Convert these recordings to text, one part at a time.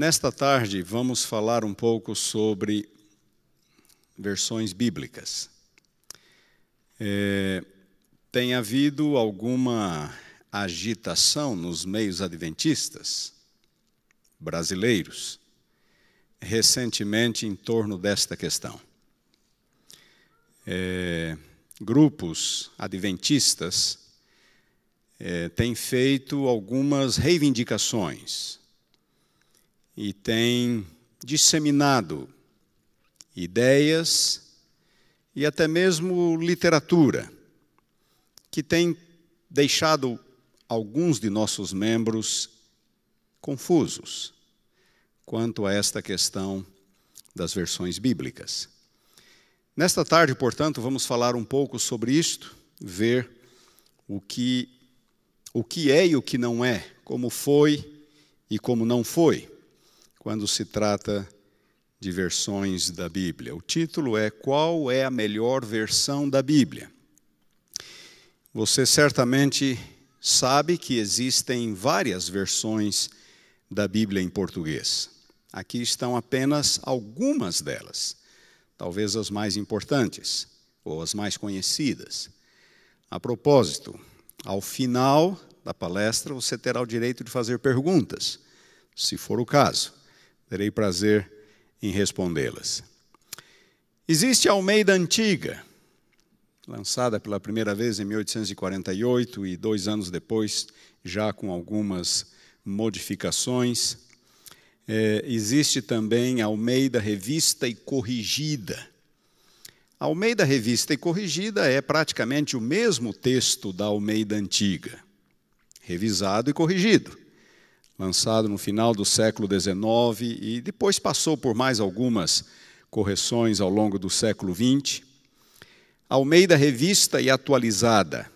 Nesta tarde, vamos falar um pouco sobre versões bíblicas. É, tem havido alguma agitação nos meios adventistas brasileiros recentemente em torno desta questão. É, grupos adventistas é, têm feito algumas reivindicações e têm disseminado ideias e até mesmo literatura que tem deixado alguns de nossos membros confusos quanto a esta questão das versões bíblicas. Nesta tarde, portanto, vamos falar um pouco sobre isto, ver o que o que é e o que não é, como foi e como não foi, quando se trata de versões da Bíblia. O título é Qual é a melhor versão da Bíblia? Você certamente sabe que existem várias versões da Bíblia em português. Aqui estão apenas algumas delas, talvez as mais importantes ou as mais conhecidas. A propósito, ao final da palestra você terá o direito de fazer perguntas, se for o caso. Terei prazer em respondê-las. Existe a Almeida Antiga, lançada pela primeira vez em 1848 e dois anos depois, já com algumas modificações. É, existe também a Almeida Revista e Corrigida. A Almeida Revista e Corrigida é praticamente o mesmo texto da Almeida Antiga, revisado e corrigido, lançado no final do século XIX e depois passou por mais algumas correções ao longo do século XX. Almeida Revista e Atualizada,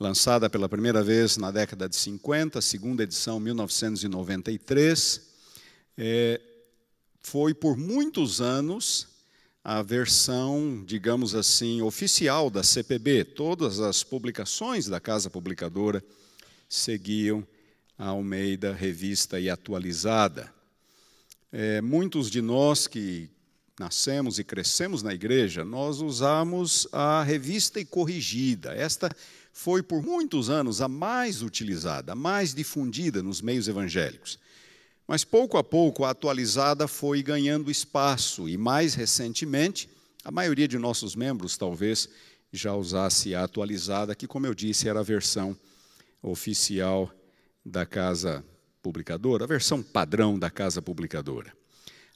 lançada pela primeira vez na década de 50, segunda edição 1993, é, foi por muitos anos a versão, digamos assim, oficial da CPB. Todas as publicações da Casa Publicadora seguiam Almeida Revista e Atualizada. É, muitos de nós que nascemos e crescemos na igreja, nós usamos a revista e corrigida. Esta foi por muitos anos a mais utilizada, a mais difundida nos meios evangélicos. Mas pouco a pouco a atualizada foi ganhando espaço e mais recentemente a maioria de nossos membros talvez já usasse a atualizada, que como eu disse era a versão oficial da casa publicadora, a versão padrão da casa publicadora.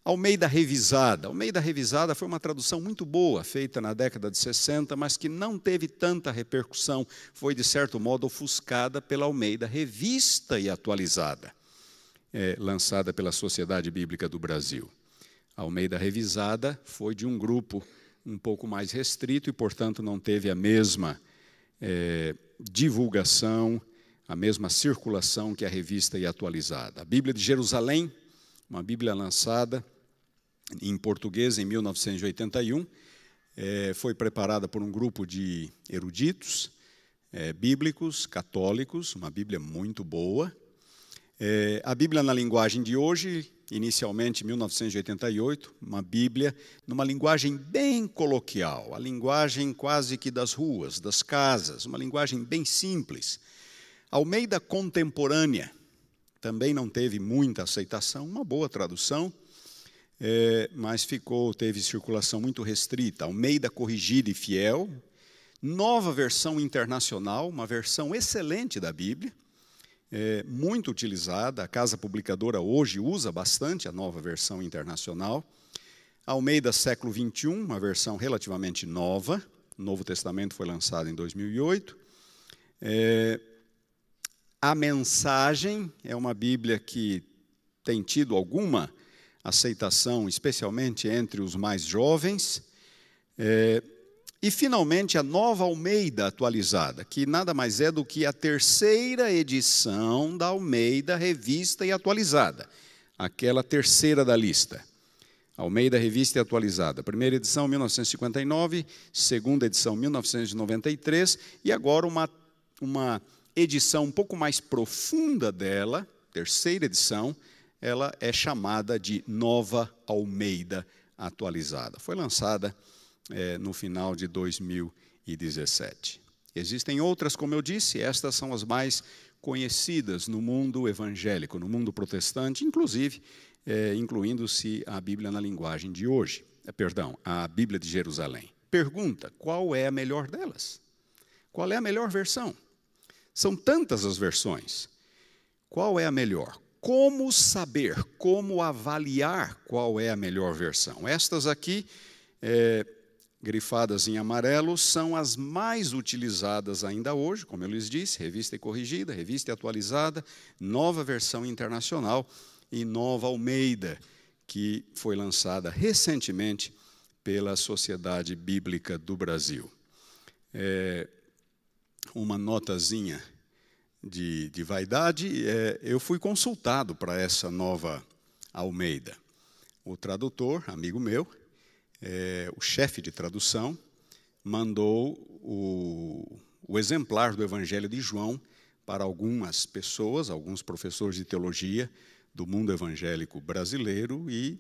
Almeida Revisada. Almeida Revisada foi uma tradução muito boa, feita na década de 60, mas que não teve tanta repercussão. Foi, de certo modo, ofuscada pela Almeida Revista e Atualizada, é, lançada pela Sociedade Bíblica do Brasil. Almeida Revisada foi de um grupo um pouco mais restrito e, portanto, não teve a mesma é, divulgação, a mesma circulação que a revista e atualizada. A Bíblia de Jerusalém uma Bíblia lançada em português em 1981. É, foi preparada por um grupo de eruditos é, bíblicos, católicos, uma Bíblia muito boa. É, a Bíblia na linguagem de hoje, inicialmente 1988, uma Bíblia numa linguagem bem coloquial, a linguagem quase que das ruas, das casas, uma linguagem bem simples. Almeida contemporânea, também não teve muita aceitação, uma boa tradução, é, mas ficou, teve circulação muito restrita. Almeida Corrigida e Fiel, nova versão internacional, uma versão excelente da Bíblia, é, muito utilizada. A casa publicadora hoje usa bastante a nova versão internacional. Almeida século 21, uma versão relativamente nova. O Novo Testamento foi lançado em 2008. É, a Mensagem é uma Bíblia que tem tido alguma aceitação, especialmente entre os mais jovens. É, e, finalmente, a Nova Almeida atualizada, que nada mais é do que a terceira edição da Almeida Revista e Atualizada, aquela terceira da lista. Almeida Revista e Atualizada. Primeira edição, 1959, segunda edição, 1993, e agora uma, uma edição um pouco mais profunda dela, terceira edição, ela é chamada de Nova Almeida Atualizada. Foi lançada é, no final de 2017. Existem outras, como eu disse, estas são as mais conhecidas no mundo evangélico, no mundo protestante, inclusive é, incluindo-se a Bíblia na linguagem de hoje. É, perdão, a Bíblia de Jerusalém. Pergunta: qual é a melhor delas? Qual é a melhor versão? São tantas as versões. Qual é a melhor? Como saber, como avaliar qual é a melhor versão? Estas aqui, é, grifadas em amarelo, são as mais utilizadas ainda hoje, como eu lhes disse: revista e corrigida, revista e atualizada, nova versão internacional e nova Almeida, que foi lançada recentemente pela Sociedade Bíblica do Brasil. É, uma notazinha de, de vaidade, é, eu fui consultado para essa nova Almeida. O tradutor, amigo meu, é, o chefe de tradução, mandou o, o exemplar do Evangelho de João para algumas pessoas, alguns professores de teologia do mundo evangélico brasileiro, e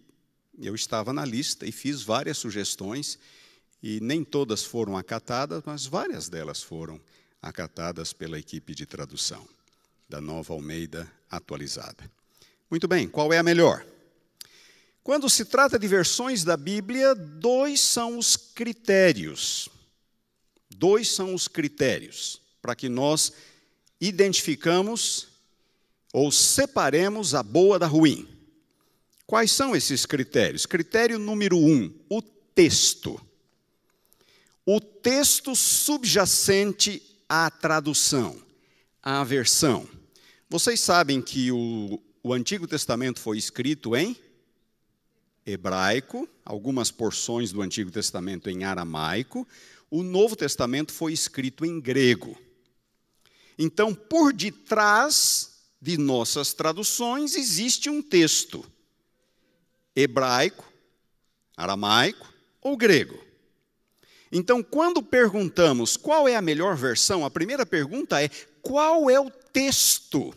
eu estava na lista e fiz várias sugestões, e nem todas foram acatadas, mas várias delas foram acatadas pela equipe de tradução da Nova Almeida atualizada. Muito bem, qual é a melhor? Quando se trata de versões da Bíblia, dois são os critérios. Dois são os critérios para que nós identificamos ou separemos a boa da ruim. Quais são esses critérios? Critério número um: o texto. O texto subjacente à tradução, à versão. Vocês sabem que o, o Antigo Testamento foi escrito em hebraico, algumas porções do Antigo Testamento em aramaico, o Novo Testamento foi escrito em grego. Então, por detrás de nossas traduções existe um texto hebraico, aramaico ou grego. Então, quando perguntamos qual é a melhor versão, a primeira pergunta é: qual é o texto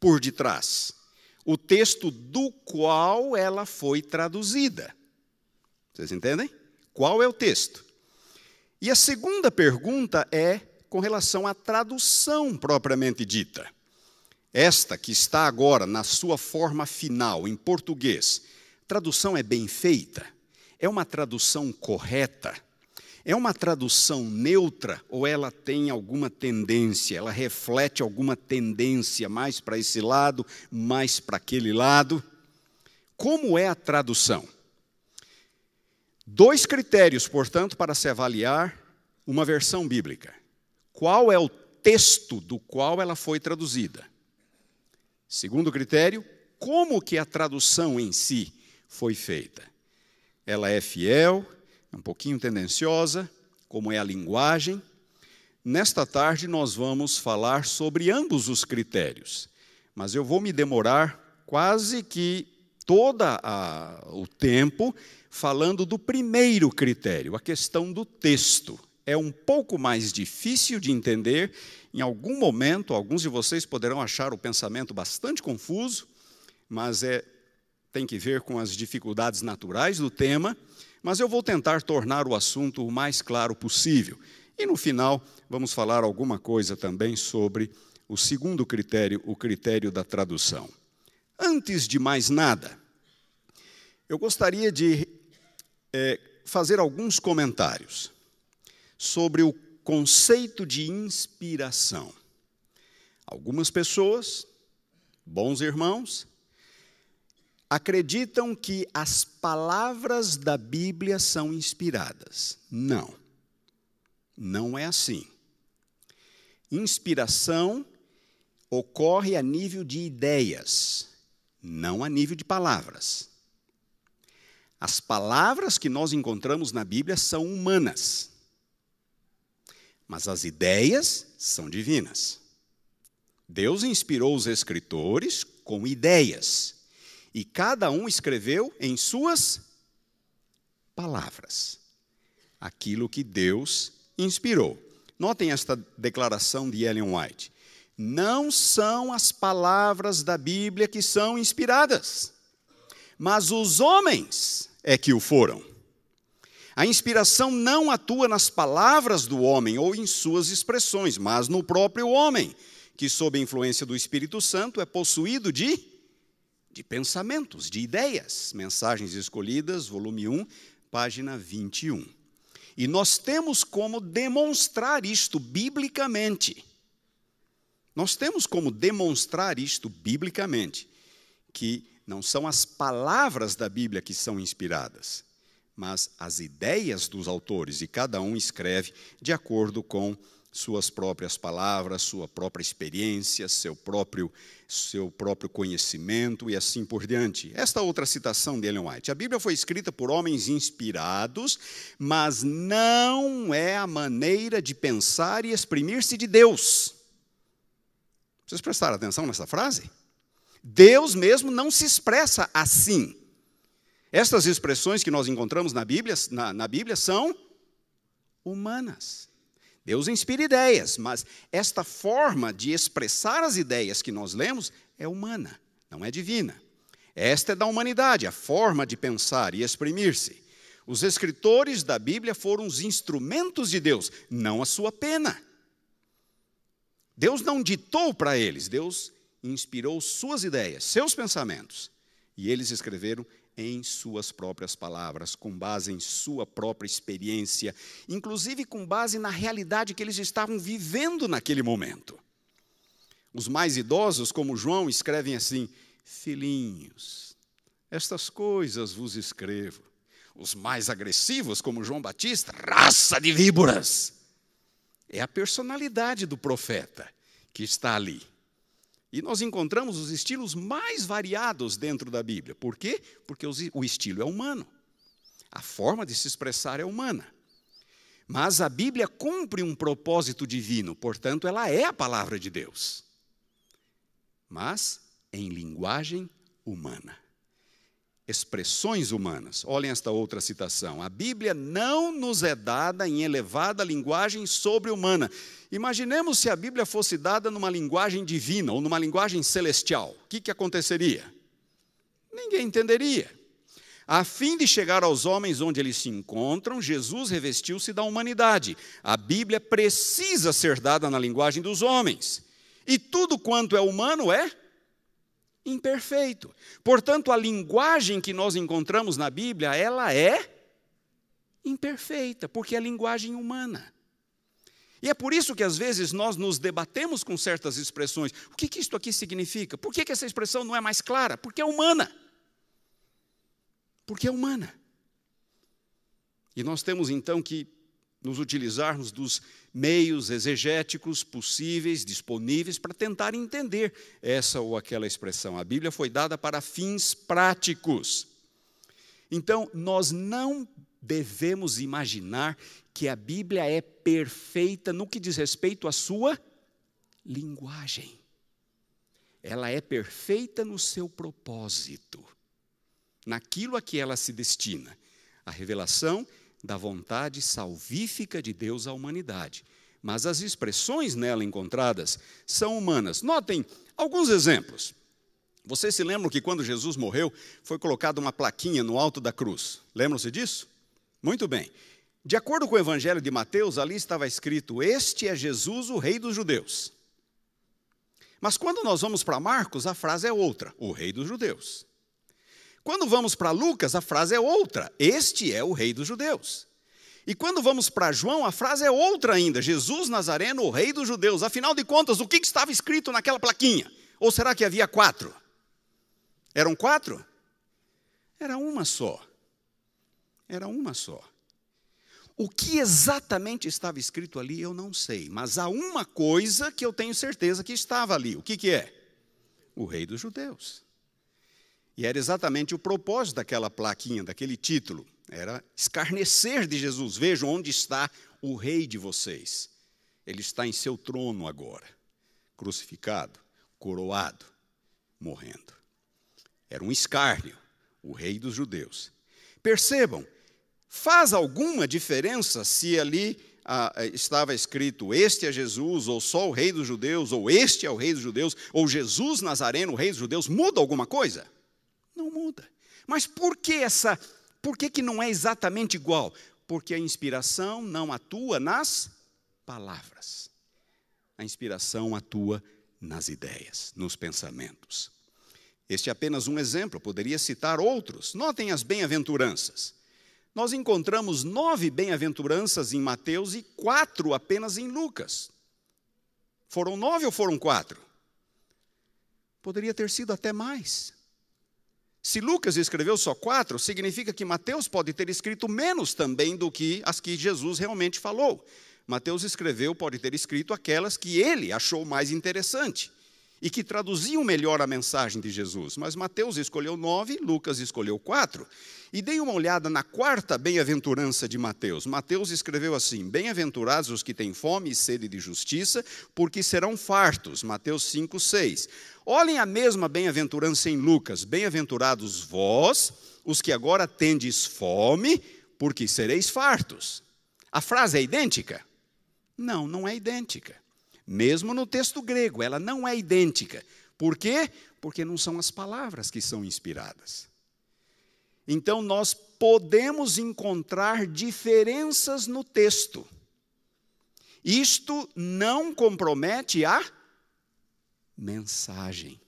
por detrás? O texto do qual ela foi traduzida. Vocês entendem? Qual é o texto? E a segunda pergunta é com relação à tradução propriamente dita. Esta que está agora na sua forma final, em português, tradução é bem feita? É uma tradução correta? É uma tradução neutra ou ela tem alguma tendência, ela reflete alguma tendência mais para esse lado, mais para aquele lado? Como é a tradução? Dois critérios, portanto, para se avaliar uma versão bíblica. Qual é o texto do qual ela foi traduzida? Segundo critério, como que a tradução em si foi feita? Ela é fiel, um pouquinho tendenciosa, como é a linguagem. Nesta tarde nós vamos falar sobre ambos os critérios, mas eu vou me demorar quase que todo o tempo falando do primeiro critério, a questão do texto. É um pouco mais difícil de entender em algum momento, alguns de vocês poderão achar o pensamento bastante confuso, mas é, tem que ver com as dificuldades naturais do tema, mas eu vou tentar tornar o assunto o mais claro possível. E no final, vamos falar alguma coisa também sobre o segundo critério, o critério da tradução. Antes de mais nada, eu gostaria de é, fazer alguns comentários sobre o conceito de inspiração. Algumas pessoas, bons irmãos, acreditam que as palavras da Bíblia são inspiradas. Não. Não é assim. Inspiração ocorre a nível de ideias, não a nível de palavras. As palavras que nós encontramos na Bíblia são humanas mas as ideias são divinas. Deus inspirou os escritores com ideias, e cada um escreveu em suas palavras aquilo que Deus inspirou. Notem esta declaração de Ellen White. não são as palavras da Bíblia que são inspiradas, mas os homens é que o foram. A inspiração não atua nas palavras do homem ou em suas expressões, mas no próprio homem, que, sob a influência do Espírito Santo, é possuído de, de pensamentos, de ideias. Mensagens Escolhidas, volume 1, página 21. E nós temos como demonstrar isto biblicamente. Nós temos como demonstrar isto biblicamente, que não são as palavras da Bíblia que são inspiradas, mas as ideias dos autores, e cada um escreve de acordo com suas próprias palavras, sua própria experiência, seu próprio, seu próprio conhecimento e assim por diante. Esta outra citação de Ellen White: a Bíblia foi escrita por homens inspirados, mas não é a maneira de pensar e exprimir-se de Deus. Vocês prestaram atenção nessa frase? Deus mesmo não se expressa assim. Estas expressões que nós encontramos na Bíblia, na, na Bíblia são humanas. Deus inspira ideias, mas esta forma de expressar as ideias que nós lemos é humana, não é divina. Esta é da humanidade, a forma de pensar e exprimir-se. Os escritores da Bíblia foram os instrumentos de Deus, não a sua pena. Deus não ditou para eles, Deus inspirou suas ideias, seus pensamentos, e eles escreveram em suas próprias palavras, com base em sua própria experiência, inclusive com base na realidade que eles estavam vivendo naquele momento. Os mais idosos, como João, escrevem assim: Filhinhos, estas coisas vos escrevo. Os mais agressivos, como João Batista, raça de víboras. É a personalidade do profeta que está ali. E nós encontramos os estilos mais variados dentro da Bíblia. Por quê? Porque o estilo é humano. A forma de se expressar é humana. Mas a Bíblia cumpre um propósito divino, portanto, ela é a palavra de Deus. Mas em linguagem humana expressões humanas. Olhem esta outra citação. A Bíblia não nos é dada em elevada linguagem sobre-humana. Imaginemos se a Bíblia fosse dada numa linguagem divina ou numa linguagem celestial. O que, que aconteceria? Ninguém entenderia. A fim de chegar aos homens onde eles se encontram, Jesus revestiu-se da humanidade. A Bíblia precisa ser dada na linguagem dos homens. E tudo quanto é humano é imperfeito. Portanto, a linguagem que nós encontramos na Bíblia, ela é imperfeita, porque é linguagem humana. E é por isso que às vezes nós nos debatemos com certas expressões. O que, que isto aqui significa? Por que, que essa expressão não é mais clara? Porque é humana. Porque é humana. E nós temos então que nos utilizarmos dos meios exegéticos possíveis, disponíveis, para tentar entender essa ou aquela expressão. A Bíblia foi dada para fins práticos. Então, nós não devemos imaginar que a Bíblia é perfeita no que diz respeito à sua linguagem. Ela é perfeita no seu propósito, naquilo a que ela se destina. A revelação da vontade salvífica de Deus à humanidade. Mas as expressões nela encontradas são humanas. Notem alguns exemplos. Vocês se lembram que quando Jesus morreu, foi colocada uma plaquinha no alto da cruz? Lembram-se disso? Muito bem. De acordo com o Evangelho de Mateus, ali estava escrito: Este é Jesus, o Rei dos Judeus. Mas quando nós vamos para Marcos, a frase é outra: o Rei dos Judeus. Quando vamos para Lucas, a frase é outra: Este é o Rei dos Judeus. E quando vamos para João, a frase é outra ainda: Jesus Nazareno, o Rei dos Judeus. Afinal de contas, o que estava escrito naquela plaquinha? Ou será que havia quatro? Eram quatro? Era uma só. Era uma só. O que exatamente estava escrito ali, eu não sei, mas há uma coisa que eu tenho certeza que estava ali. O que, que é? O Rei dos Judeus. E era exatamente o propósito daquela plaquinha, daquele título. Era escarnecer de Jesus. Vejam onde está o rei de vocês. Ele está em seu trono agora, crucificado, coroado, morrendo. Era um escárnio, o rei dos judeus. Percebam, faz alguma diferença se ali ah, estava escrito: Este é Jesus, ou só o Rei dos Judeus, ou Este é o Rei dos Judeus, ou Jesus Nazareno, o Rei dos Judeus, muda alguma coisa? Não muda. Mas por que essa? Por que, que não é exatamente igual? Porque a inspiração não atua nas palavras. A inspiração atua nas ideias, nos pensamentos. Este é apenas um exemplo, poderia citar outros. Notem as bem-aventuranças. Nós encontramos nove bem-aventuranças em Mateus e quatro apenas em Lucas. Foram nove ou foram quatro? Poderia ter sido até mais. Se Lucas escreveu só quatro, significa que Mateus pode ter escrito menos também do que as que Jesus realmente falou. Mateus escreveu, pode ter escrito aquelas que ele achou mais interessante e que traduziam melhor a mensagem de Jesus. Mas Mateus escolheu nove, Lucas escolheu quatro. E dei uma olhada na quarta bem-aventurança de Mateus. Mateus escreveu assim: Bem-aventurados os que têm fome e sede de justiça, porque serão fartos. Mateus 5, 6. Olhem a mesma bem-aventurança em Lucas: Bem-aventurados vós, os que agora tendes fome, porque sereis fartos. A frase é idêntica? Não, não é idêntica. Mesmo no texto grego, ela não é idêntica. Por quê? Porque não são as palavras que são inspiradas. Então, nós podemos encontrar diferenças no texto. Isto não compromete a mensagem.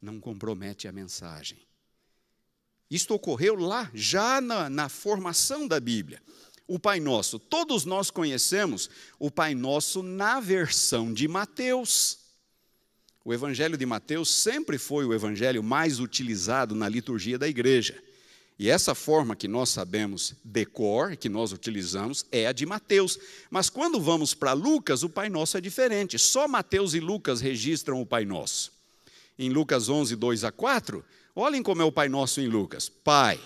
Não compromete a mensagem. Isto ocorreu lá, já na, na formação da Bíblia o Pai Nosso. Todos nós conhecemos o Pai Nosso na versão de Mateus. O Evangelho de Mateus sempre foi o evangelho mais utilizado na liturgia da igreja. E essa forma que nós sabemos decor, que nós utilizamos, é a de Mateus. Mas quando vamos para Lucas, o Pai Nosso é diferente. Só Mateus e Lucas registram o Pai Nosso. Em Lucas 11, 2 a 4, olhem como é o Pai Nosso em Lucas: Pai,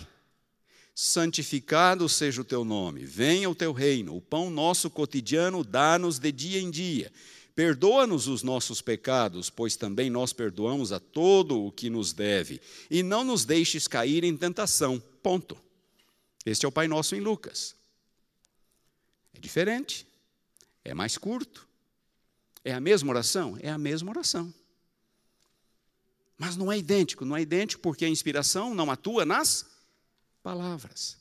santificado seja o teu nome, venha o teu reino, o pão nosso cotidiano dá-nos de dia em dia. Perdoa-nos os nossos pecados, pois também nós perdoamos a todo o que nos deve, e não nos deixes cair em tentação. Ponto. Este é o Pai Nosso em Lucas. É diferente, é mais curto. É a mesma oração? É a mesma oração. Mas não é idêntico, não é idêntico porque a inspiração não atua nas palavras.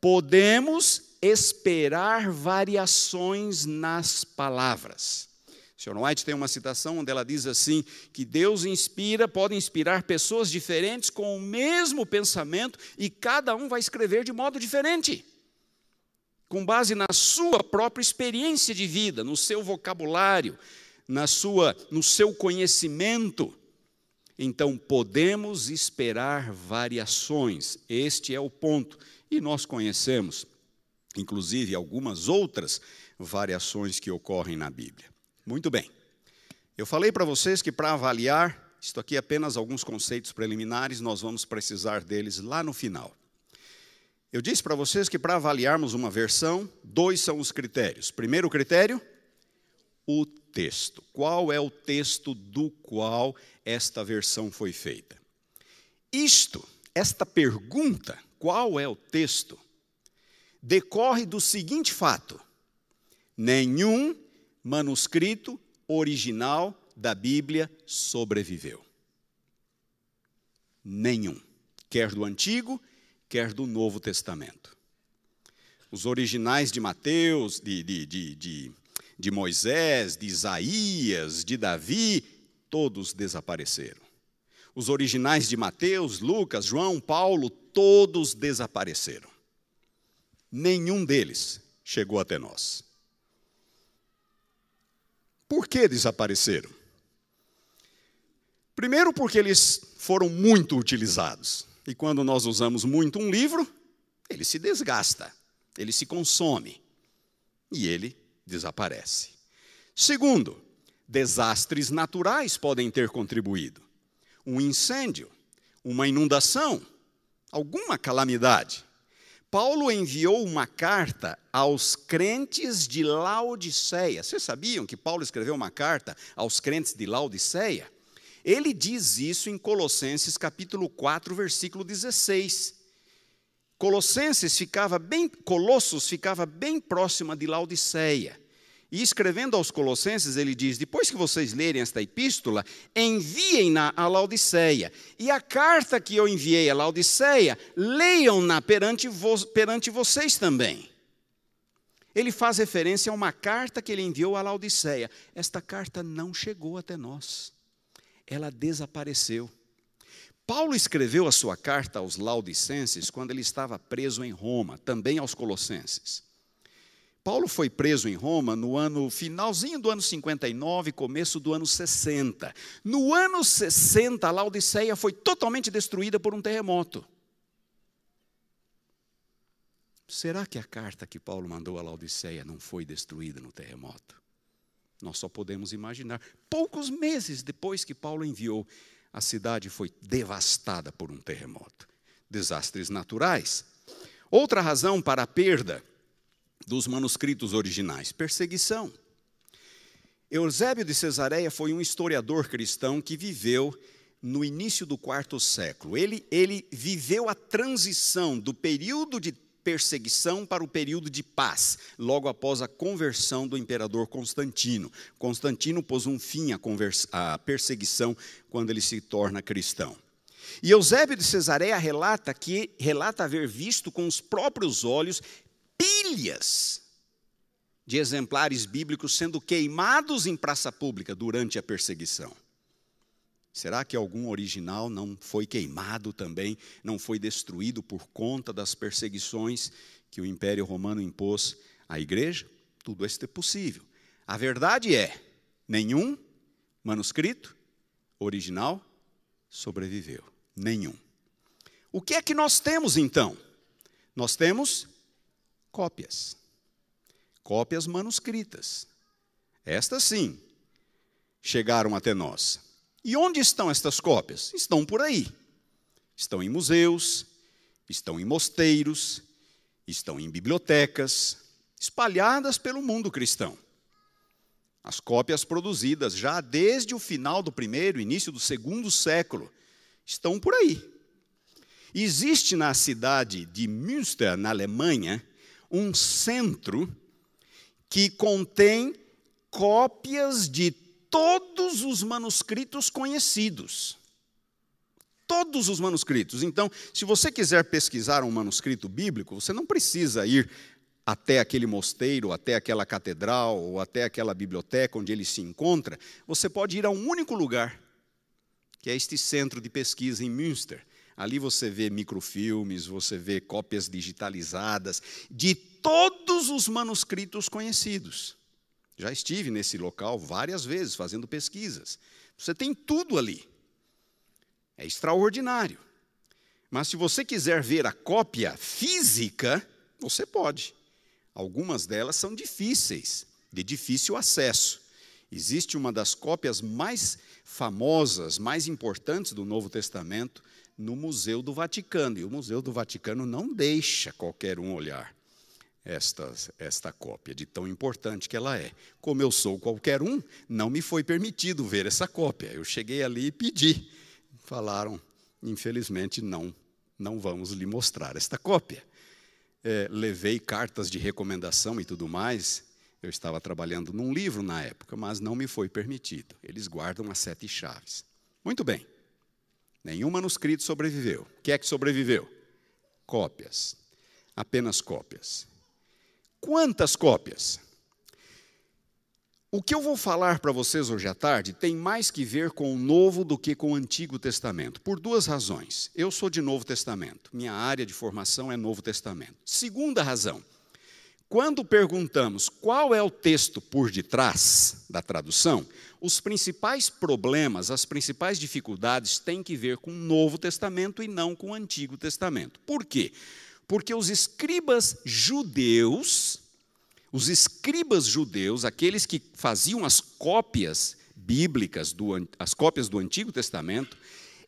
Podemos esperar variações nas palavras. Sr. White tem uma citação onde ela diz assim: que Deus inspira, pode inspirar pessoas diferentes com o mesmo pensamento e cada um vai escrever de modo diferente, com base na sua própria experiência de vida, no seu vocabulário, na sua, no seu conhecimento. Então podemos esperar variações, este é o ponto. E nós conhecemos, inclusive, algumas outras variações que ocorrem na Bíblia. Muito bem. Eu falei para vocês que para avaliar, isto aqui é apenas alguns conceitos preliminares, nós vamos precisar deles lá no final. Eu disse para vocês que para avaliarmos uma versão, dois são os critérios. Primeiro critério, o texto. Qual é o texto do qual esta versão foi feita? Isto, esta pergunta, qual é o texto, decorre do seguinte fato: nenhum manuscrito original da Bíblia sobreviveu. Nenhum, quer do Antigo, quer do Novo Testamento. Os originais de Mateus, de, de, de, de de Moisés, de Isaías, de Davi, todos desapareceram. Os originais de Mateus, Lucas, João, Paulo, todos desapareceram. Nenhum deles chegou até nós. Por que desapareceram? Primeiro, porque eles foram muito utilizados. E quando nós usamos muito um livro, ele se desgasta, ele se consome. E ele desaparece. Segundo, desastres naturais podem ter contribuído. Um incêndio, uma inundação, alguma calamidade. Paulo enviou uma carta aos crentes de Laodiceia. Vocês sabiam que Paulo escreveu uma carta aos crentes de Laodiceia? Ele diz isso em Colossenses capítulo 4, versículo 16. Colossenses ficava bem, Colossos ficava bem próxima de Laodiceia. E escrevendo aos Colossenses, ele diz: Depois que vocês lerem esta epístola, enviem-na a Laodiceia. E a carta que eu enviei a Laodiceia, leiam-na perante, vo perante vocês também. Ele faz referência a uma carta que ele enviou a Laodiceia. Esta carta não chegou até nós, ela desapareceu. Paulo escreveu a sua carta aos Laodicenses quando ele estava preso em Roma, também aos Colossenses. Paulo foi preso em Roma no ano finalzinho do ano 59, começo do ano 60. No ano 60, a Laodiceia foi totalmente destruída por um terremoto. Será que a carta que Paulo mandou a Laodiceia não foi destruída no terremoto? Nós só podemos imaginar. Poucos meses depois que Paulo enviou, a cidade foi devastada por um terremoto. Desastres naturais. Outra razão para a perda dos manuscritos originais: perseguição. Eusébio de Cesareia foi um historiador cristão que viveu no início do quarto século. Ele, ele viveu a transição do período de perseguição para o período de paz, logo após a conversão do imperador Constantino. Constantino pôs um fim à, à perseguição quando ele se torna cristão. E Eusébio de Cesareia relata que relata haver visto com os próprios olhos pilhas de exemplares bíblicos sendo queimados em praça pública durante a perseguição. Será que algum original não foi queimado também, não foi destruído por conta das perseguições que o Império Romano impôs à igreja? Tudo isso é possível. A verdade é: nenhum manuscrito original sobreviveu. Nenhum. O que é que nós temos então? Nós temos cópias. Cópias manuscritas. Estas sim chegaram até nós. E onde estão estas cópias? Estão por aí. Estão em museus, estão em mosteiros, estão em bibliotecas, espalhadas pelo mundo cristão. As cópias produzidas já desde o final do primeiro, início do segundo século, estão por aí. Existe na cidade de Münster, na Alemanha, um centro que contém cópias de todos os manuscritos conhecidos. Todos os manuscritos. Então, se você quiser pesquisar um manuscrito bíblico, você não precisa ir até aquele mosteiro, até aquela catedral ou até aquela biblioteca onde ele se encontra. Você pode ir a um único lugar, que é este centro de pesquisa em Münster. Ali você vê microfilmes, você vê cópias digitalizadas de todos os manuscritos conhecidos. Já estive nesse local várias vezes fazendo pesquisas. Você tem tudo ali. É extraordinário. Mas se você quiser ver a cópia física, você pode. Algumas delas são difíceis, de difícil acesso. Existe uma das cópias mais famosas, mais importantes do Novo Testamento, no Museu do Vaticano. E o Museu do Vaticano não deixa qualquer um olhar esta, esta cópia, de tão importante que ela é. Como eu sou qualquer um, não me foi permitido ver essa cópia. Eu cheguei ali e pedi. Falaram, infelizmente, não, não vamos lhe mostrar esta cópia. É, levei cartas de recomendação e tudo mais. Eu estava trabalhando num livro na época, mas não me foi permitido. Eles guardam as sete chaves. Muito bem. Nenhum manuscrito sobreviveu. O que é que sobreviveu? Cópias. Apenas cópias. Quantas cópias? O que eu vou falar para vocês hoje à tarde tem mais que ver com o Novo do que com o Antigo Testamento, por duas razões. Eu sou de Novo Testamento, minha área de formação é Novo Testamento. Segunda razão, quando perguntamos qual é o texto por detrás da tradução, os principais problemas, as principais dificuldades têm que ver com o Novo Testamento e não com o Antigo Testamento. Por quê? Porque os escribas judeus, os escribas judeus, aqueles que faziam as cópias bíblicas, do, as cópias do Antigo Testamento,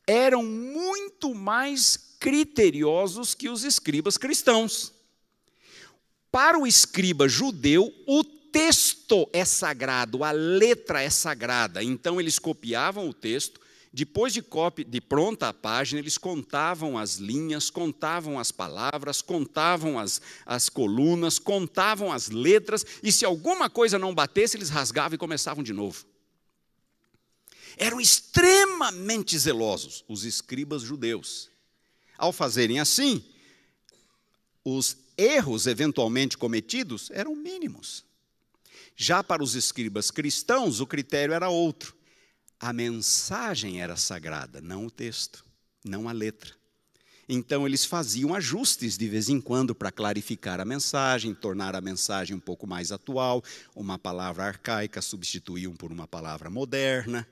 eram muito mais criteriosos que os escribas cristãos. Para o escriba judeu, o texto é sagrado, a letra é sagrada. Então eles copiavam o texto Depois de, cópia, de pronta a página, eles contavam as linhas, contavam as palavras, contavam as, as colunas, contavam as letras, e se alguma coisa não batesse, eles rasgavam e começavam de novo. Eram extremamente zelosos, os escribas judeus. Ao fazerem assim, os erros eventualmente cometidos eram mínimos. Já para os escribas cristãos, o critério era outro a mensagem era sagrada, não o texto, não a letra. Então eles faziam ajustes de vez em quando para clarificar a mensagem, tornar a mensagem um pouco mais atual, uma palavra arcaica substituíam por uma palavra moderna.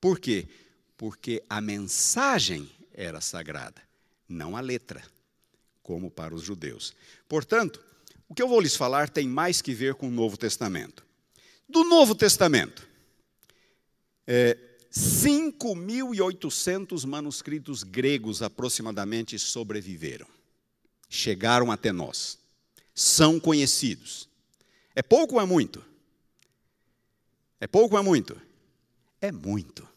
Por quê? Porque a mensagem era sagrada, não a letra, como para os judeus. Portanto, o que eu vou lhes falar tem mais que ver com o Novo Testamento. Do Novo Testamento, é, 5.800 manuscritos gregos aproximadamente sobreviveram. Chegaram até nós. São conhecidos. É pouco ou é muito? É pouco ou é muito? É muito.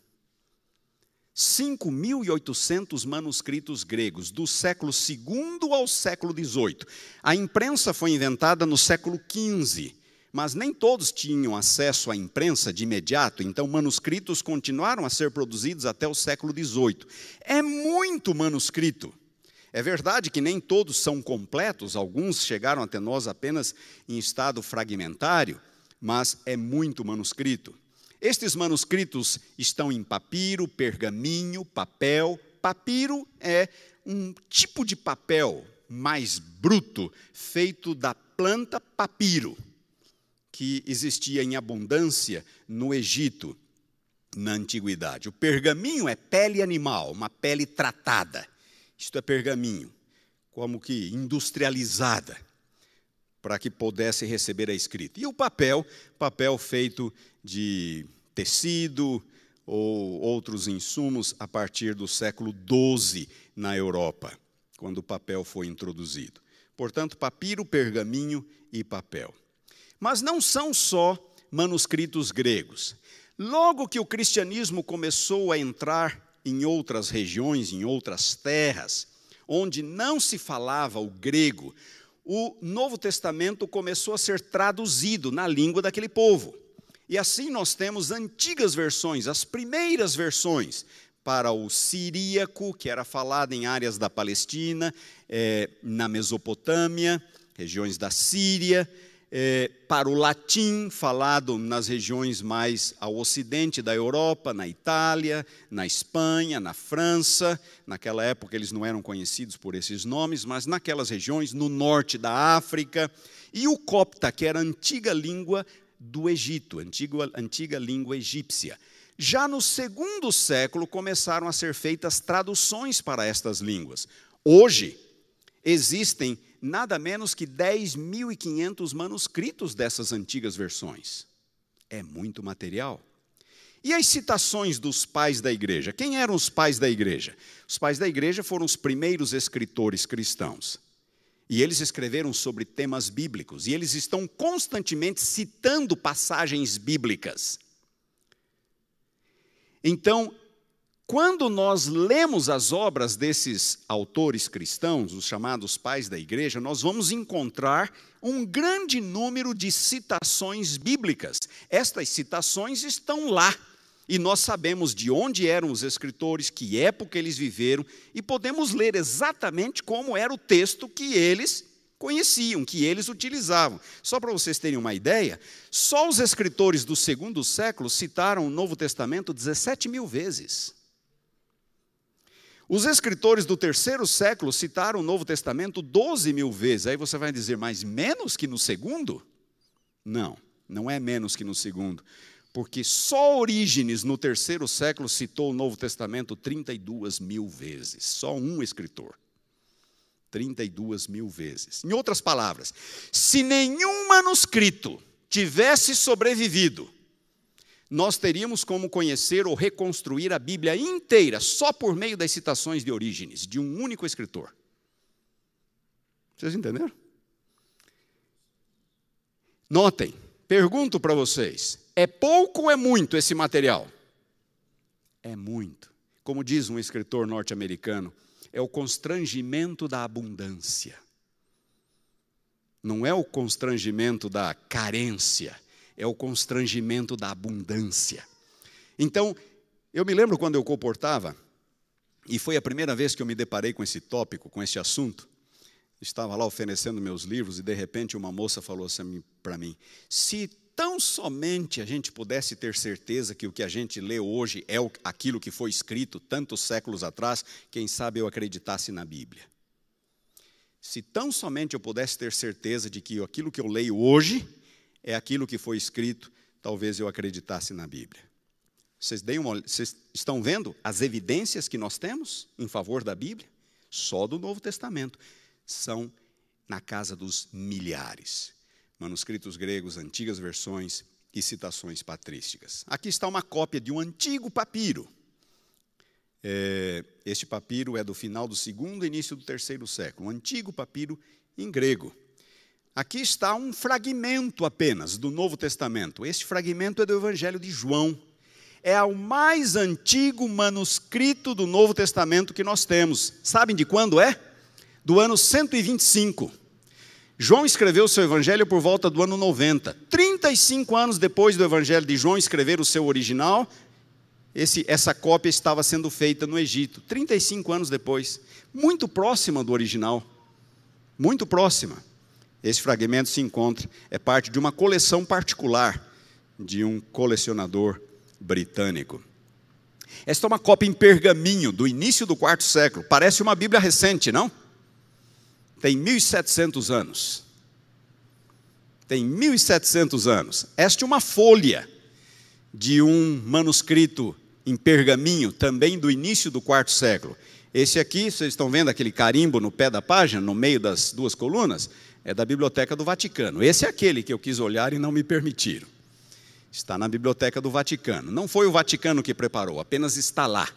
5.800 manuscritos gregos, do século II ao século XVIII. A imprensa foi inventada no século XV mas nem todos tinham acesso à imprensa de imediato, então manuscritos continuaram a ser produzidos até o século XVIII. É muito manuscrito. É verdade que nem todos são completos, alguns chegaram até nós apenas em estado fragmentário, mas é muito manuscrito. Estes manuscritos estão em papiro, pergaminho, papel. Papiro é um tipo de papel mais bruto, feito da planta papiro que existia em abundância no Egito na antiguidade. O pergaminho é pele animal, uma pele tratada. Isto é pergaminho, como que industrializada, para que pudesse receber a escrita. E o papel, papel feito de tecido ou outros insumos a partir do século XII na Europa, quando o papel foi introduzido. Portanto, papiro, pergaminho e papel. Mas não são só manuscritos gregos. Logo que o cristianismo começou a entrar em outras regiões, em outras terras, onde não se falava o grego, o Novo Testamento começou a ser traduzido na língua daquele povo. E assim nós temos antigas versões, as primeiras versões, para o siríaco, que era falado em áreas da Palestina, é, na Mesopotâmia, regiões da Síria, é, para o latim, falado nas regiões mais ao ocidente da Europa, na Itália, na Espanha, na França. Naquela época eles não eram conhecidos por esses nomes, mas naquelas regiões, no norte da África. E o copta, que era a antiga língua do Egito, antiga, antiga língua egípcia. Já no segundo século começaram a ser feitas traduções para estas línguas. Hoje, existem nada menos que 10.500 manuscritos dessas antigas versões. É muito material. E as citações dos pais da igreja? Quem eram os pais da igreja? Os pais da igreja foram os primeiros escritores cristãos. E eles escreveram sobre temas bíblicos. E eles estão constantemente citando passagens bíblicas. Então, quando nós lemos as obras desses autores cristãos, os chamados pais da igreja, nós vamos encontrar um grande número de citações bíblicas. Estas citações estão lá. E nós sabemos de onde eram os escritores, que época eles viveram, e podemos ler exatamente como era o texto que eles conheciam, que eles utilizavam. Só para vocês terem uma ideia, só os escritores do segundo século citaram o Novo Testamento 17 mil vezes. Os escritores do terceiro século citaram o Novo Testamento 12 mil vezes. Aí você vai dizer, mas menos que no segundo? Não, não é menos que no segundo. Porque só Orígenes, no terceiro século, citou o Novo Testamento 32 mil vezes. Só um escritor. 32 mil vezes. Em outras palavras, se nenhum manuscrito tivesse sobrevivido nós teríamos como conhecer ou reconstruir a Bíblia inteira só por meio das citações de Orígenes, de um único escritor. Vocês entenderam? Notem, pergunto para vocês: é pouco ou é muito esse material? É muito. Como diz um escritor norte-americano, é o constrangimento da abundância. Não é o constrangimento da carência, é o constrangimento da abundância. Então, eu me lembro quando eu comportava, e foi a primeira vez que eu me deparei com esse tópico, com esse assunto. Estava lá oferecendo meus livros e de repente uma moça falou assim para mim: se tão somente a gente pudesse ter certeza que o que a gente lê hoje é aquilo que foi escrito tantos séculos atrás, quem sabe eu acreditasse na Bíblia. Se tão somente eu pudesse ter certeza de que aquilo que eu leio hoje é aquilo que foi escrito, talvez eu acreditasse na Bíblia. Vocês, uma, vocês estão vendo as evidências que nós temos em favor da Bíblia? Só do Novo Testamento. São na casa dos milhares. Manuscritos gregos, antigas versões e citações patrísticas. Aqui está uma cópia de um antigo papiro. É, este papiro é do final do segundo e início do terceiro século, um antigo papiro em grego. Aqui está um fragmento apenas do Novo Testamento. Este fragmento é do Evangelho de João. É o mais antigo manuscrito do Novo Testamento que nós temos. Sabem de quando é? Do ano 125. João escreveu seu evangelho por volta do ano 90. 35 anos depois do evangelho de João escrever o seu original, esse, essa cópia estava sendo feita no Egito. 35 anos depois. Muito próxima do original. Muito próxima. Esse fragmento se encontra, é parte de uma coleção particular de um colecionador britânico. Esta é uma cópia em pergaminho do início do quarto século. Parece uma Bíblia recente, não? Tem 1700 anos. Tem 1700 anos. Esta é uma folha de um manuscrito em pergaminho, também do início do quarto século. Esse aqui, vocês estão vendo aquele carimbo no pé da página, no meio das duas colunas? É da Biblioteca do Vaticano. Esse é aquele que eu quis olhar e não me permitiram. Está na Biblioteca do Vaticano. Não foi o Vaticano que preparou, apenas está lá.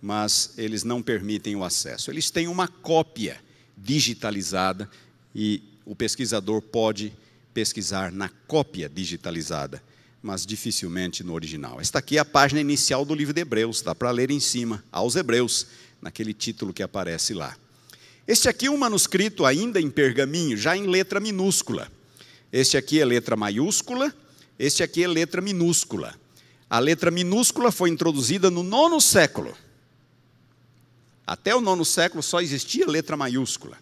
Mas eles não permitem o acesso. Eles têm uma cópia digitalizada e o pesquisador pode pesquisar na cópia digitalizada, mas dificilmente no original. Esta aqui é a página inicial do livro de Hebreus, dá para ler em cima, aos Hebreus, naquele título que aparece lá. Este aqui é um manuscrito ainda em pergaminho, já em letra minúscula. Este aqui é letra maiúscula, este aqui é letra minúscula. A letra minúscula foi introduzida no nono século. Até o nono século só existia letra maiúscula.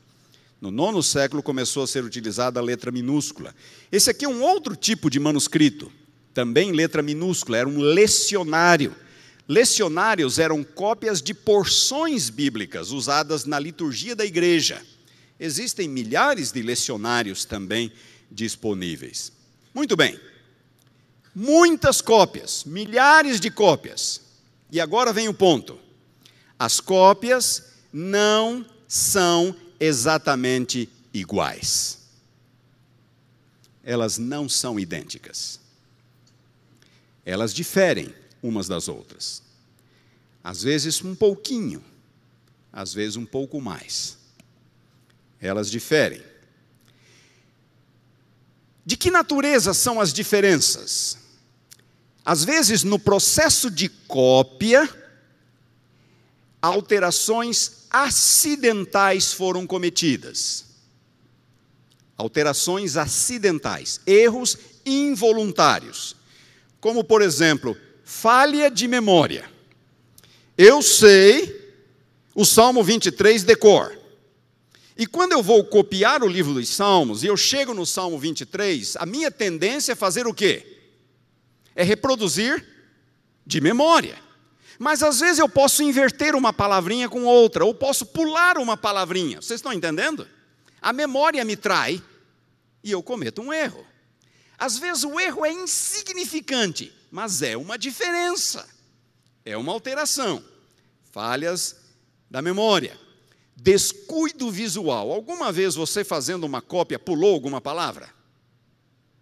No nono século começou a ser utilizada a letra minúscula. Esse aqui é um outro tipo de manuscrito, também letra minúscula, era um lecionário Lecionários eram cópias de porções bíblicas usadas na liturgia da igreja. Existem milhares de lecionários também disponíveis. Muito bem. Muitas cópias, milhares de cópias. E agora vem o ponto. As cópias não são exatamente iguais. Elas não são idênticas. Elas diferem umas das outras. Às vezes um pouquinho, às vezes um pouco mais. Elas diferem. De que natureza são as diferenças? Às vezes, no processo de cópia, alterações acidentais foram cometidas. Alterações acidentais, erros involuntários. Como, por exemplo, falha de memória. Eu sei o Salmo 23 de cor. E quando eu vou copiar o livro dos Salmos e eu chego no Salmo 23, a minha tendência é fazer o quê? É reproduzir de memória. Mas às vezes eu posso inverter uma palavrinha com outra, ou posso pular uma palavrinha. Vocês estão entendendo? A memória me trai e eu cometo um erro. Às vezes o erro é insignificante, mas é uma diferença, é uma alteração. Falhas da memória. Descuido visual. Alguma vez você fazendo uma cópia pulou alguma palavra?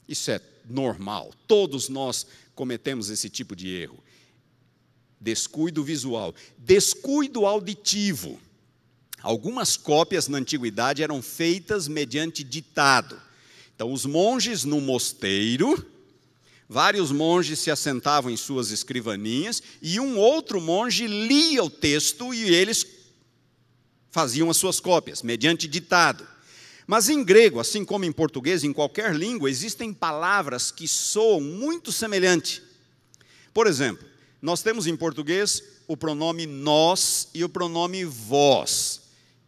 Isso é normal. Todos nós cometemos esse tipo de erro. Descuido visual. Descuido auditivo. Algumas cópias na antiguidade eram feitas mediante ditado. Então, os monges no mosteiro Vários monges se assentavam em suas escrivaninhas e um outro monge lia o texto e eles faziam as suas cópias, mediante ditado. Mas em grego, assim como em português, em qualquer língua, existem palavras que soam muito semelhante. Por exemplo, nós temos em português o pronome nós e o pronome vós.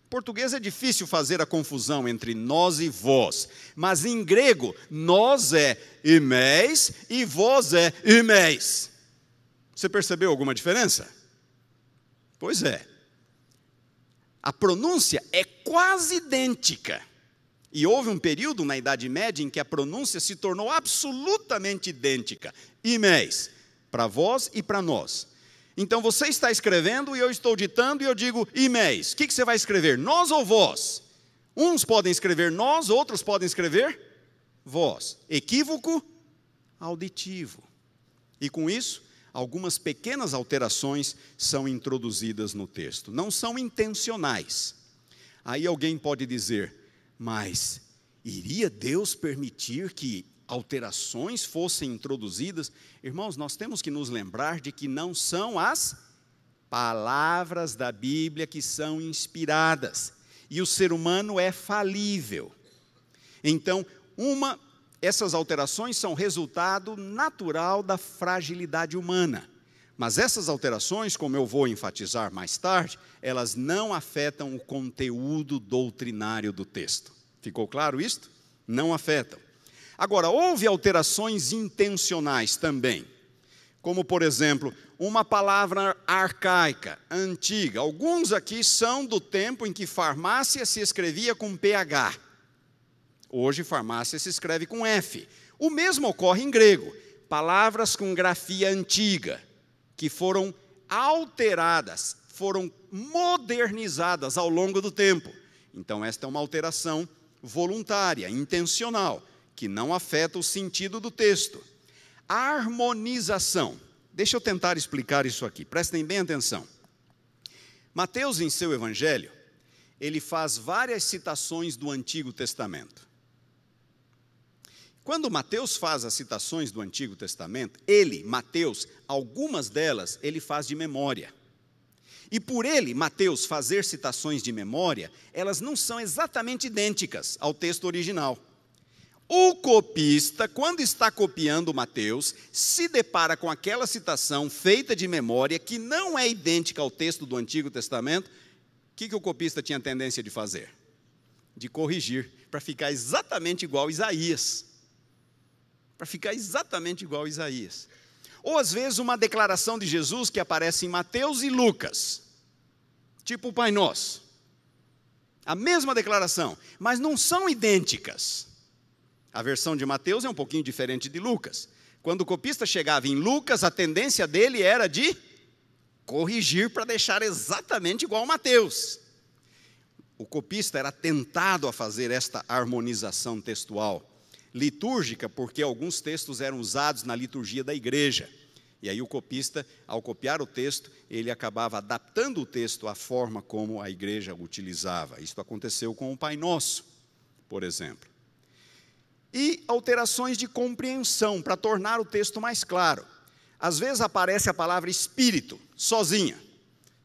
Português é difícil fazer a confusão entre nós e vós, mas em grego, nós é imeis e vós é imeis. Você percebeu alguma diferença? Pois é. A pronúncia é quase idêntica. E houve um período na Idade Média em que a pronúncia se tornou absolutamente idêntica. Imeis, para vós e para nós. Então você está escrevendo e eu estou ditando e eu digo imeis. O que você vai escrever? Nós ou vós? Uns podem escrever nós, outros podem escrever vós. Equívoco auditivo. E com isso, algumas pequenas alterações são introduzidas no texto. Não são intencionais. Aí alguém pode dizer, mas iria Deus permitir que alterações fossem introduzidas, irmãos, nós temos que nos lembrar de que não são as palavras da Bíblia que são inspiradas, e o ser humano é falível. Então, uma essas alterações são resultado natural da fragilidade humana. Mas essas alterações, como eu vou enfatizar mais tarde, elas não afetam o conteúdo doutrinário do texto. Ficou claro isto? Não afetam. Agora, houve alterações intencionais também, como, por exemplo, uma palavra arcaica, antiga. Alguns aqui são do tempo em que farmácia se escrevia com PH. Hoje, farmácia se escreve com F. O mesmo ocorre em grego. Palavras com grafia antiga, que foram alteradas, foram modernizadas ao longo do tempo. Então, esta é uma alteração voluntária, intencional que não afeta o sentido do texto. Harmonização. Deixa eu tentar explicar isso aqui, prestem bem atenção. Mateus, em seu evangelho, ele faz várias citações do Antigo Testamento. Quando Mateus faz as citações do Antigo Testamento, ele, Mateus, algumas delas ele faz de memória. E por ele, Mateus, fazer citações de memória, elas não são exatamente idênticas ao texto original. O copista, quando está copiando Mateus, se depara com aquela citação feita de memória, que não é idêntica ao texto do Antigo Testamento, o que, que o copista tinha tendência de fazer? De corrigir, para ficar exatamente igual a Isaías. Para ficar exatamente igual a Isaías. Ou às vezes uma declaração de Jesus que aparece em Mateus e Lucas, tipo o Pai Nosso. A mesma declaração, mas não são idênticas. A versão de Mateus é um pouquinho diferente de Lucas. Quando o copista chegava em Lucas, a tendência dele era de corrigir para deixar exatamente igual a Mateus. O copista era tentado a fazer esta harmonização textual, litúrgica, porque alguns textos eram usados na liturgia da igreja. E aí o copista, ao copiar o texto, ele acabava adaptando o texto à forma como a igreja utilizava. Isto aconteceu com o Pai Nosso, por exemplo e alterações de compreensão para tornar o texto mais claro. Às vezes aparece a palavra espírito, sozinha.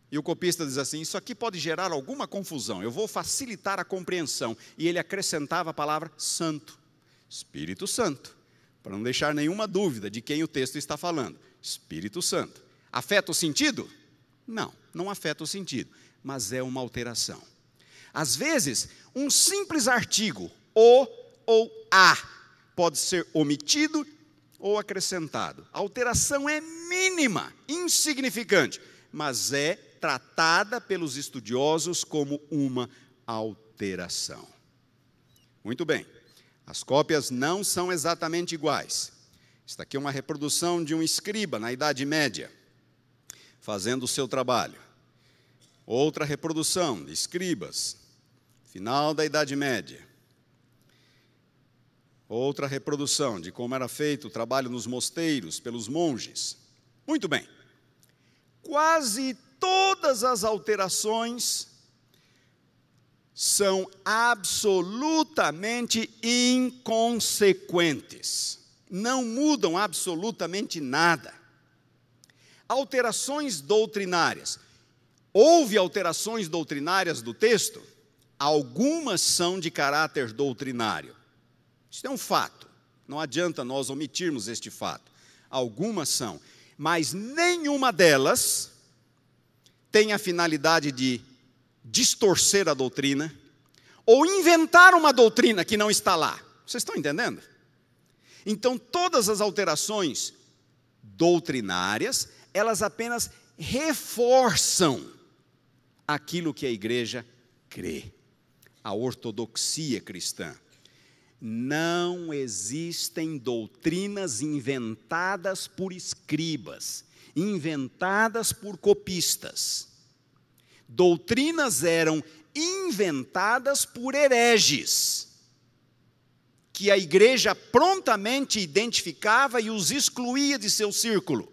E o copista diz assim: Isso aqui pode gerar alguma confusão, eu vou facilitar a compreensão. E ele acrescentava a palavra santo, Espírito Santo, para não deixar nenhuma dúvida de quem o texto está falando. Espírito Santo. Afeta o sentido? Não, não afeta o sentido, mas é uma alteração. Às vezes, um simples artigo, o ou a pode ser omitido ou acrescentado. A alteração é mínima, insignificante, mas é tratada pelos estudiosos como uma alteração. Muito bem, as cópias não são exatamente iguais. Esta aqui é uma reprodução de um escriba na Idade Média, fazendo o seu trabalho. Outra reprodução de escribas, final da Idade Média. Outra reprodução de como era feito o trabalho nos mosteiros pelos monges. Muito bem. Quase todas as alterações são absolutamente inconsequentes. não mudam absolutamente nada. Alterações doutrinárias. Houve alterações doutrinárias do texto? Algumas são de caráter doutrinário. Isso é um fato. Não adianta nós omitirmos este fato. Algumas são, mas nenhuma delas tem a finalidade de distorcer a doutrina ou inventar uma doutrina que não está lá. Vocês estão entendendo? Então, todas as alterações doutrinárias, elas apenas reforçam aquilo que a igreja crê, a ortodoxia cristã. Não existem doutrinas inventadas por escribas, inventadas por copistas. Doutrinas eram inventadas por hereges, que a igreja prontamente identificava e os excluía de seu círculo.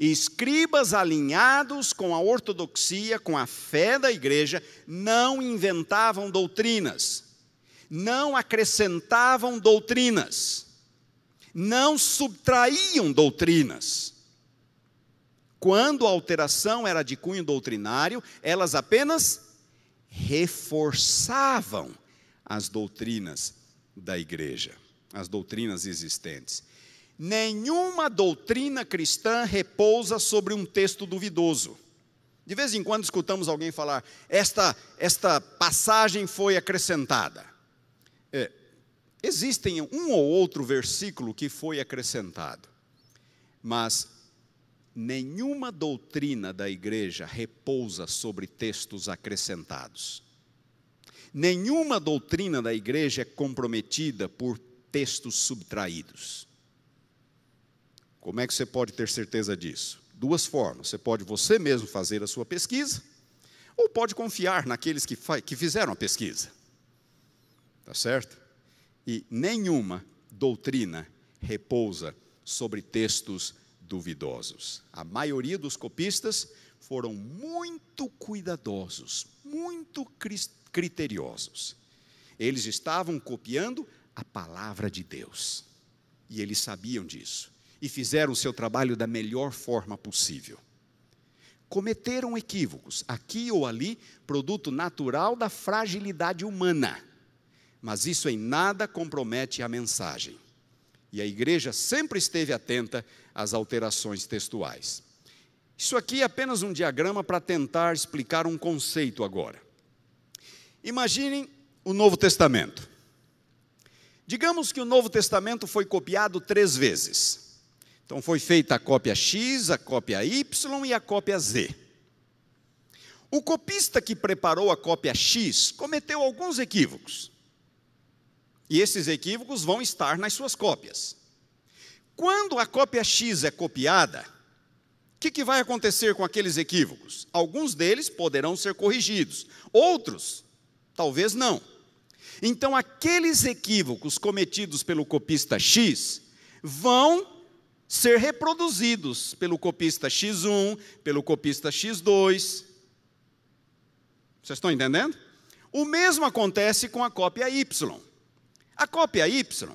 Escribas alinhados com a ortodoxia, com a fé da igreja, não inventavam doutrinas não acrescentavam doutrinas, não subtraíam doutrinas. Quando a alteração era de cunho doutrinário, elas apenas reforçavam as doutrinas da igreja, as doutrinas existentes. Nenhuma doutrina cristã repousa sobre um texto duvidoso. De vez em quando escutamos alguém falar: esta, esta passagem foi acrescentada. Existem um ou outro versículo que foi acrescentado, mas nenhuma doutrina da igreja repousa sobre textos acrescentados. Nenhuma doutrina da igreja é comprometida por textos subtraídos. Como é que você pode ter certeza disso? Duas formas. Você pode você mesmo fazer a sua pesquisa, ou pode confiar naqueles que, que fizeram a pesquisa. Tá certo? E nenhuma doutrina repousa sobre textos duvidosos. A maioria dos copistas foram muito cuidadosos, muito criteriosos. Eles estavam copiando a palavra de Deus. E eles sabiam disso. E fizeram o seu trabalho da melhor forma possível. Cometeram equívocos, aqui ou ali, produto natural da fragilidade humana mas isso em nada compromete a mensagem. E a igreja sempre esteve atenta às alterações textuais. Isso aqui é apenas um diagrama para tentar explicar um conceito agora. Imaginem o Novo Testamento. Digamos que o Novo Testamento foi copiado três vezes. Então foi feita a cópia X, a cópia Y e a cópia Z. O copista que preparou a cópia X cometeu alguns equívocos. E esses equívocos vão estar nas suas cópias. Quando a cópia X é copiada, o que, que, vai acontecer com aqueles equívocos? Alguns deles poderão ser corrigidos, outros, talvez não. Então, aqueles equívocos cometidos pelo copista X vão ser reproduzidos pelo copista X1, pelo copista X2. Vocês estão entendendo? O mesmo acontece com a cópia Y. A cópia Y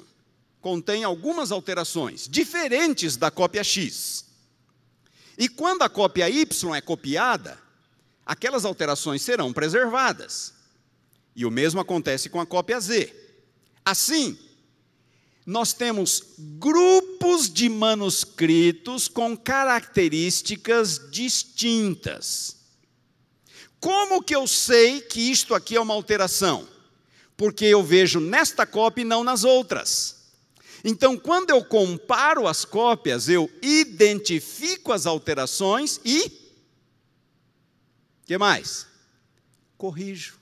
contém algumas alterações diferentes da cópia X. E quando a cópia Y é copiada, aquelas alterações serão preservadas. E o mesmo acontece com a cópia Z. Assim, nós temos grupos de manuscritos com características distintas. Como que eu sei que isto aqui é uma alteração? Porque eu vejo nesta cópia e não nas outras. Então, quando eu comparo as cópias, eu identifico as alterações e. que mais? Corrijo.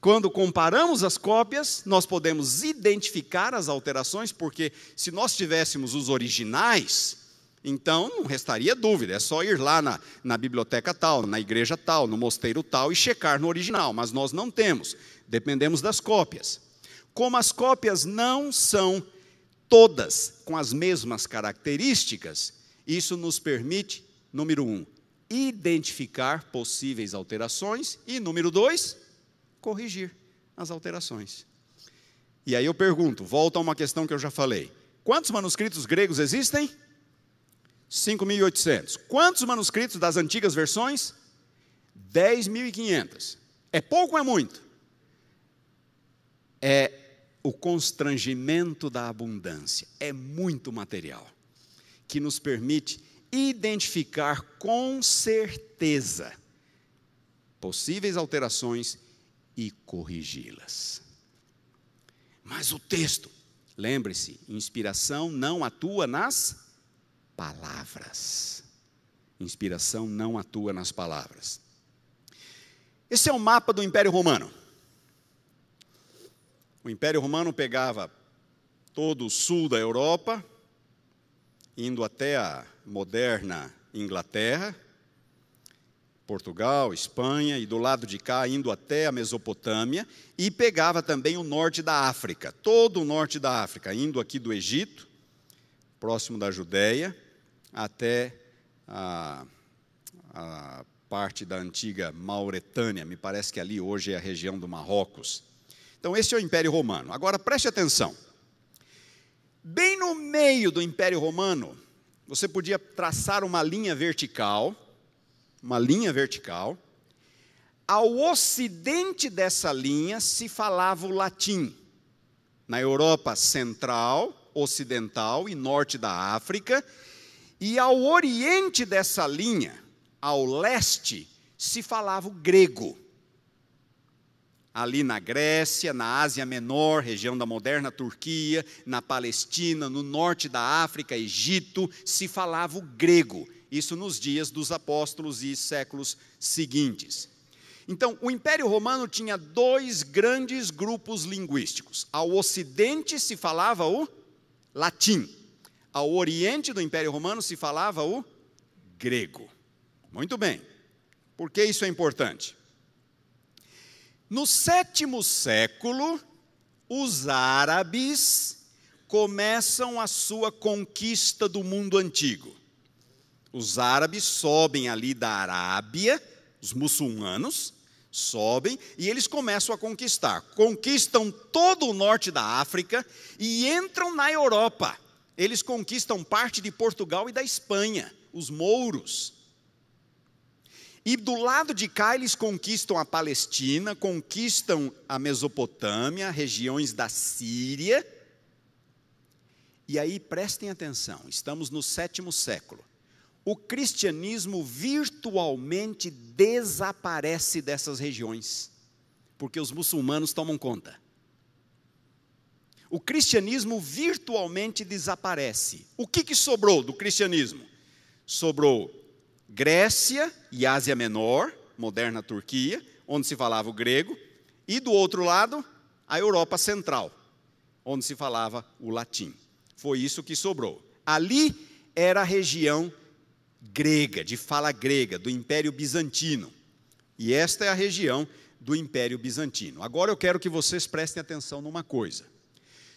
Quando comparamos as cópias, nós podemos identificar as alterações, porque se nós tivéssemos os originais, então não restaria dúvida, é só ir lá na, na biblioteca tal, na igreja tal, no mosteiro tal e checar no original, mas nós não temos, dependemos das cópias. Como as cópias não são todas com as mesmas características, isso nos permite, número um, identificar possíveis alterações e, número dois, corrigir as alterações. E aí eu pergunto, volta a uma questão que eu já falei. Quantos manuscritos gregos existem? 5.800. Quantos manuscritos das antigas versões? 10.500. É pouco ou é muito? É o constrangimento da abundância. É muito material que nos permite identificar com certeza possíveis alterações e corrigi-las. Mas o texto, lembre-se, inspiração não atua nas palavras. Inspiração não atua nas palavras. Esse é o mapa do Império Romano. O Império Romano pegava todo o sul da Europa, indo até a moderna Inglaterra, Portugal, Espanha, e do lado de cá indo até a Mesopotâmia, e pegava também o norte da África, todo o norte da África, indo aqui do Egito, próximo da Judéia, até a, a parte da antiga Mauretânia, me parece que ali hoje é a região do Marrocos. Então, esse é o Império Romano. Agora preste atenção. Bem no meio do Império Romano, você podia traçar uma linha vertical uma linha vertical. Ao ocidente dessa linha se falava o latim. Na Europa Central, Ocidental e Norte da África. E ao oriente dessa linha, ao leste, se falava o grego. Ali na Grécia, na Ásia Menor, região da moderna Turquia, na Palestina, no norte da África, Egito, se falava o grego isso nos dias dos apóstolos e séculos seguintes. Então, o Império Romano tinha dois grandes grupos linguísticos. Ao ocidente se falava o latim, ao oriente do Império Romano se falava o grego. Muito bem. Por que isso é importante? No sétimo século, os árabes começam a sua conquista do mundo antigo. Os árabes sobem ali da Arábia, os muçulmanos sobem e eles começam a conquistar. Conquistam todo o norte da África e entram na Europa. Eles conquistam parte de Portugal e da Espanha, os mouros. E do lado de cá eles conquistam a Palestina, conquistam a Mesopotâmia, regiões da Síria. E aí prestem atenção, estamos no sétimo século o cristianismo virtualmente desaparece dessas regiões, porque os muçulmanos tomam conta. O cristianismo virtualmente desaparece. O que, que sobrou do cristianismo? Sobrou Grécia e Ásia Menor, moderna Turquia, onde se falava o grego, e do outro lado, a Europa Central, onde se falava o latim. Foi isso que sobrou. Ali era a região grega, de fala grega, do Império Bizantino. E esta é a região do Império Bizantino. Agora eu quero que vocês prestem atenção numa coisa.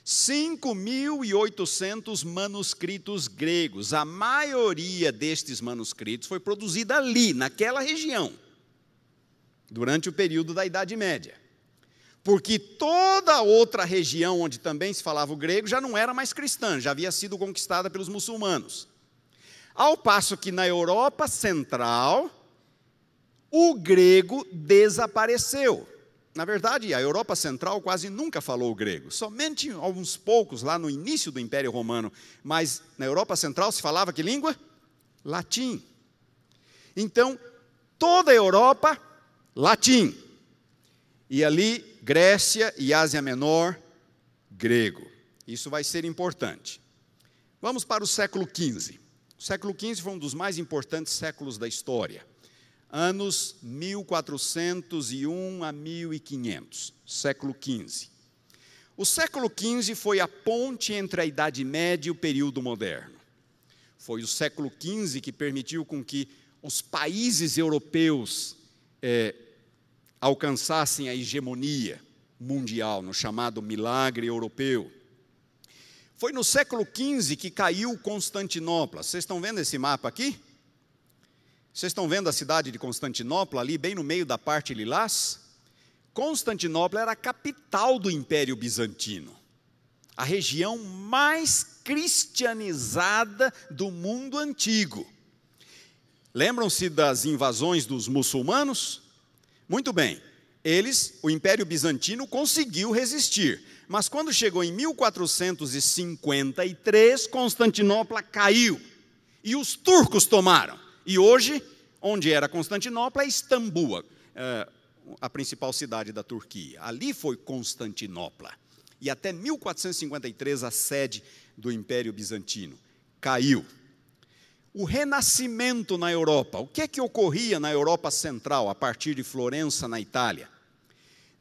5.800 manuscritos gregos, a maioria destes manuscritos foi produzida ali, naquela região, durante o período da Idade Média. Porque toda outra região onde também se falava o grego já não era mais cristã, já havia sido conquistada pelos muçulmanos. Ao passo que na Europa Central, o grego desapareceu. Na verdade, a Europa Central quase nunca falou grego, somente alguns poucos lá no início do Império Romano, mas na Europa Central se falava que língua? Latim. Então, toda a Europa, latim. E ali, Grécia e Ásia Menor, grego. Isso vai ser importante. Vamos para o século XV. O século XV foi um dos mais importantes séculos da história. Anos 1401 a 1500, século XV. O século XV foi a ponte entre a Idade Média e o período moderno. Foi o século XV que permitiu com que os países europeus é, alcançassem a hegemonia mundial, no chamado milagre europeu. Foi no século XV que caiu Constantinopla. Vocês estão vendo esse mapa aqui? Vocês estão vendo a cidade de Constantinopla ali, bem no meio da parte lilás? Constantinopla era a capital do Império Bizantino, a região mais cristianizada do mundo antigo. Lembram-se das invasões dos muçulmanos? Muito bem, eles, o Império Bizantino, conseguiu resistir. Mas quando chegou em 1453, Constantinopla caiu e os turcos tomaram. E hoje, onde era Constantinopla, é Istambul, é, a principal cidade da Turquia. Ali foi Constantinopla. E até 1453, a sede do Império Bizantino caiu. O renascimento na Europa. O que é que ocorria na Europa Central, a partir de Florença, na Itália?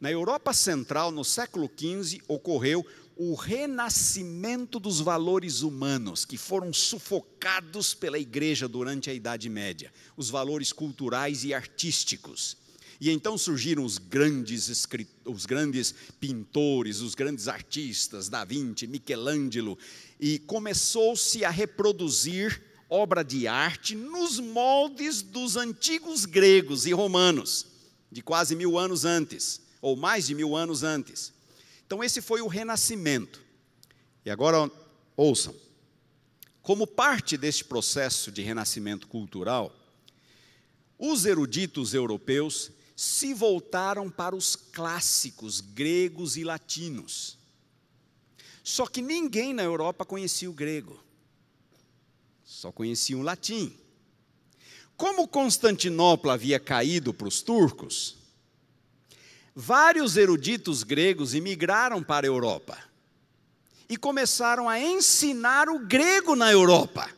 Na Europa Central, no século XV, ocorreu o renascimento dos valores humanos que foram sufocados pela igreja durante a Idade Média, os valores culturais e artísticos. E então surgiram os grandes os grandes pintores, os grandes artistas, Da Vinci, Michelangelo, e começou-se a reproduzir obra de arte nos moldes dos antigos gregos e romanos, de quase mil anos antes, ou mais de mil anos antes. Então, esse foi o renascimento. E agora, ouçam: como parte deste processo de renascimento cultural, os eruditos europeus se voltaram para os clássicos gregos e latinos. Só que ninguém na Europa conhecia o grego, só conhecia o latim. Como Constantinopla havia caído para os turcos, vários eruditos gregos imigraram para a Europa e começaram a ensinar o grego na Europa.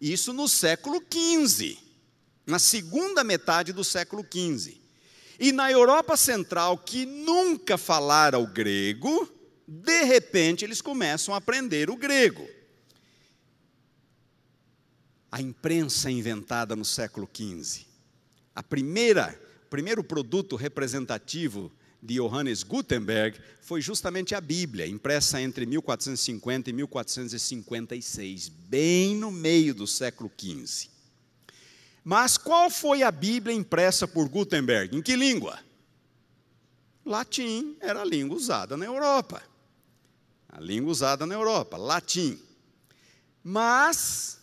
Isso no século XV, na segunda metade do século XV. E na Europa Central, que nunca falara o grego, de repente eles começam a aprender o grego. A imprensa inventada no século XV. A primeira primeiro produto representativo de Johannes Gutenberg foi justamente a Bíblia, impressa entre 1450 e 1456, bem no meio do século XV. Mas qual foi a Bíblia impressa por Gutenberg? Em que língua? Latim era a língua usada na Europa. A língua usada na Europa, latim. Mas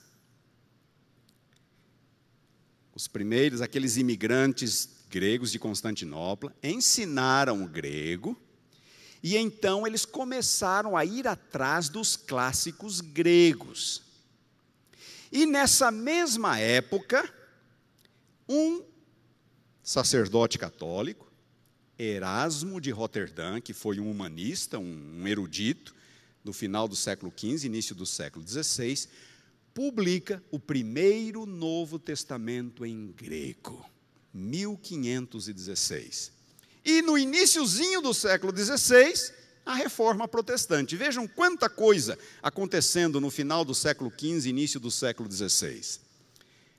os primeiros, aqueles imigrantes gregos de Constantinopla, ensinaram o grego, e então eles começaram a ir atrás dos clássicos gregos. E nessa mesma época, um sacerdote católico, Erasmo de Roterdã, que foi um humanista, um erudito, do final do século XV, início do século XVI, publica o primeiro Novo Testamento em grego. 1516. E no iníciozinho do século XVI, a reforma protestante. Vejam quanta coisa acontecendo no final do século XV, início do século XVI.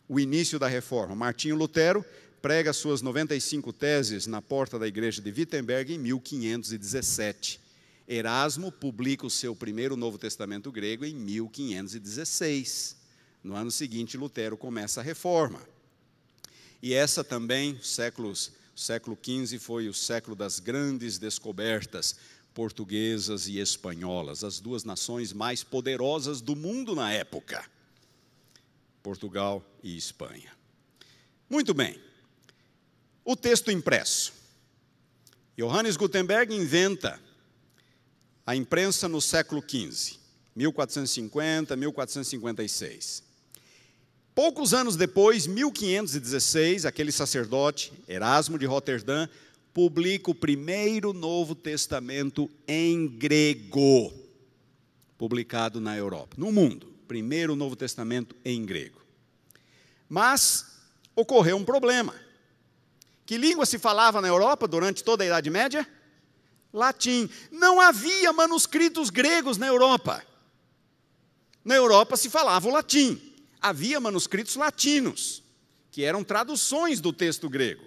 O início da reforma. Martinho Lutero prega suas 95 teses na porta da igreja de Wittenberg em 1517. Erasmo publica o seu primeiro Novo Testamento grego em 1516. No ano seguinte, Lutero começa a reforma. E essa também, séculos, século XV foi o século das grandes descobertas portuguesas e espanholas, as duas nações mais poderosas do mundo na época. Portugal e Espanha. Muito bem. O texto impresso. Johannes Gutenberg inventa a imprensa no século XV, 1450, 1456. Poucos anos depois, 1516, aquele sacerdote, Erasmo de Roterdã, publica o primeiro Novo Testamento em grego, publicado na Europa, no mundo. Primeiro Novo Testamento em grego. Mas ocorreu um problema. Que língua se falava na Europa durante toda a Idade Média? Latim. Não havia manuscritos gregos na Europa. Na Europa se falava o latim havia manuscritos latinos, que eram traduções do texto grego.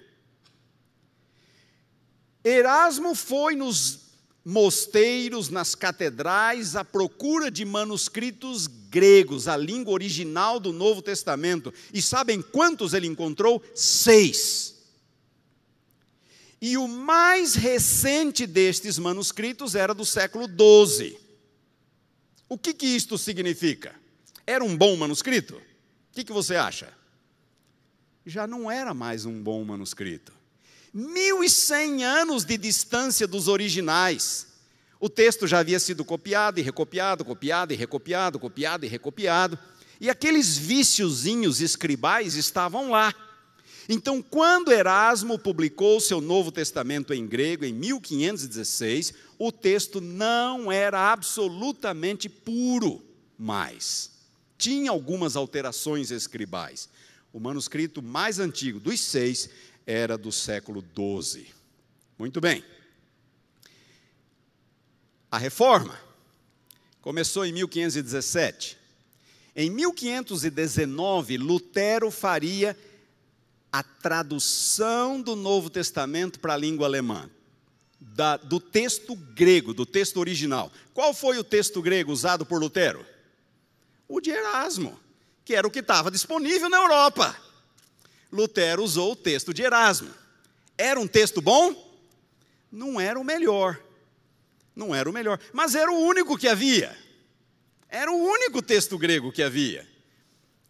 Erasmo foi nos mosteiros, nas catedrais, à procura de manuscritos gregos, a língua original do Novo Testamento. E sabem quantos ele encontrou? Seis. E o mais recente destes manuscritos era do século XII. O que, que isto significa? Era um bom manuscrito? Que, que você acha? Já não era mais um bom manuscrito. 1.100 anos de distância dos originais. O texto já havia sido copiado e recopiado, copiado e recopiado, copiado e recopiado. E aqueles viciozinhos escribais estavam lá. Então, quando Erasmo publicou seu Novo Testamento em grego, em 1516, o texto não era absolutamente puro mais. Tinha algumas alterações escribais. O manuscrito mais antigo dos seis era do século XII. Muito bem. A reforma começou em 1517. Em 1519, Lutero faria a tradução do Novo Testamento para a língua alemã, da, do texto grego, do texto original. Qual foi o texto grego usado por Lutero? O de Erasmo, que era o que estava disponível na Europa. Lutero usou o texto de Erasmo. Era um texto bom? Não era o melhor. Não era o melhor, mas era o único que havia. Era o único texto grego que havia.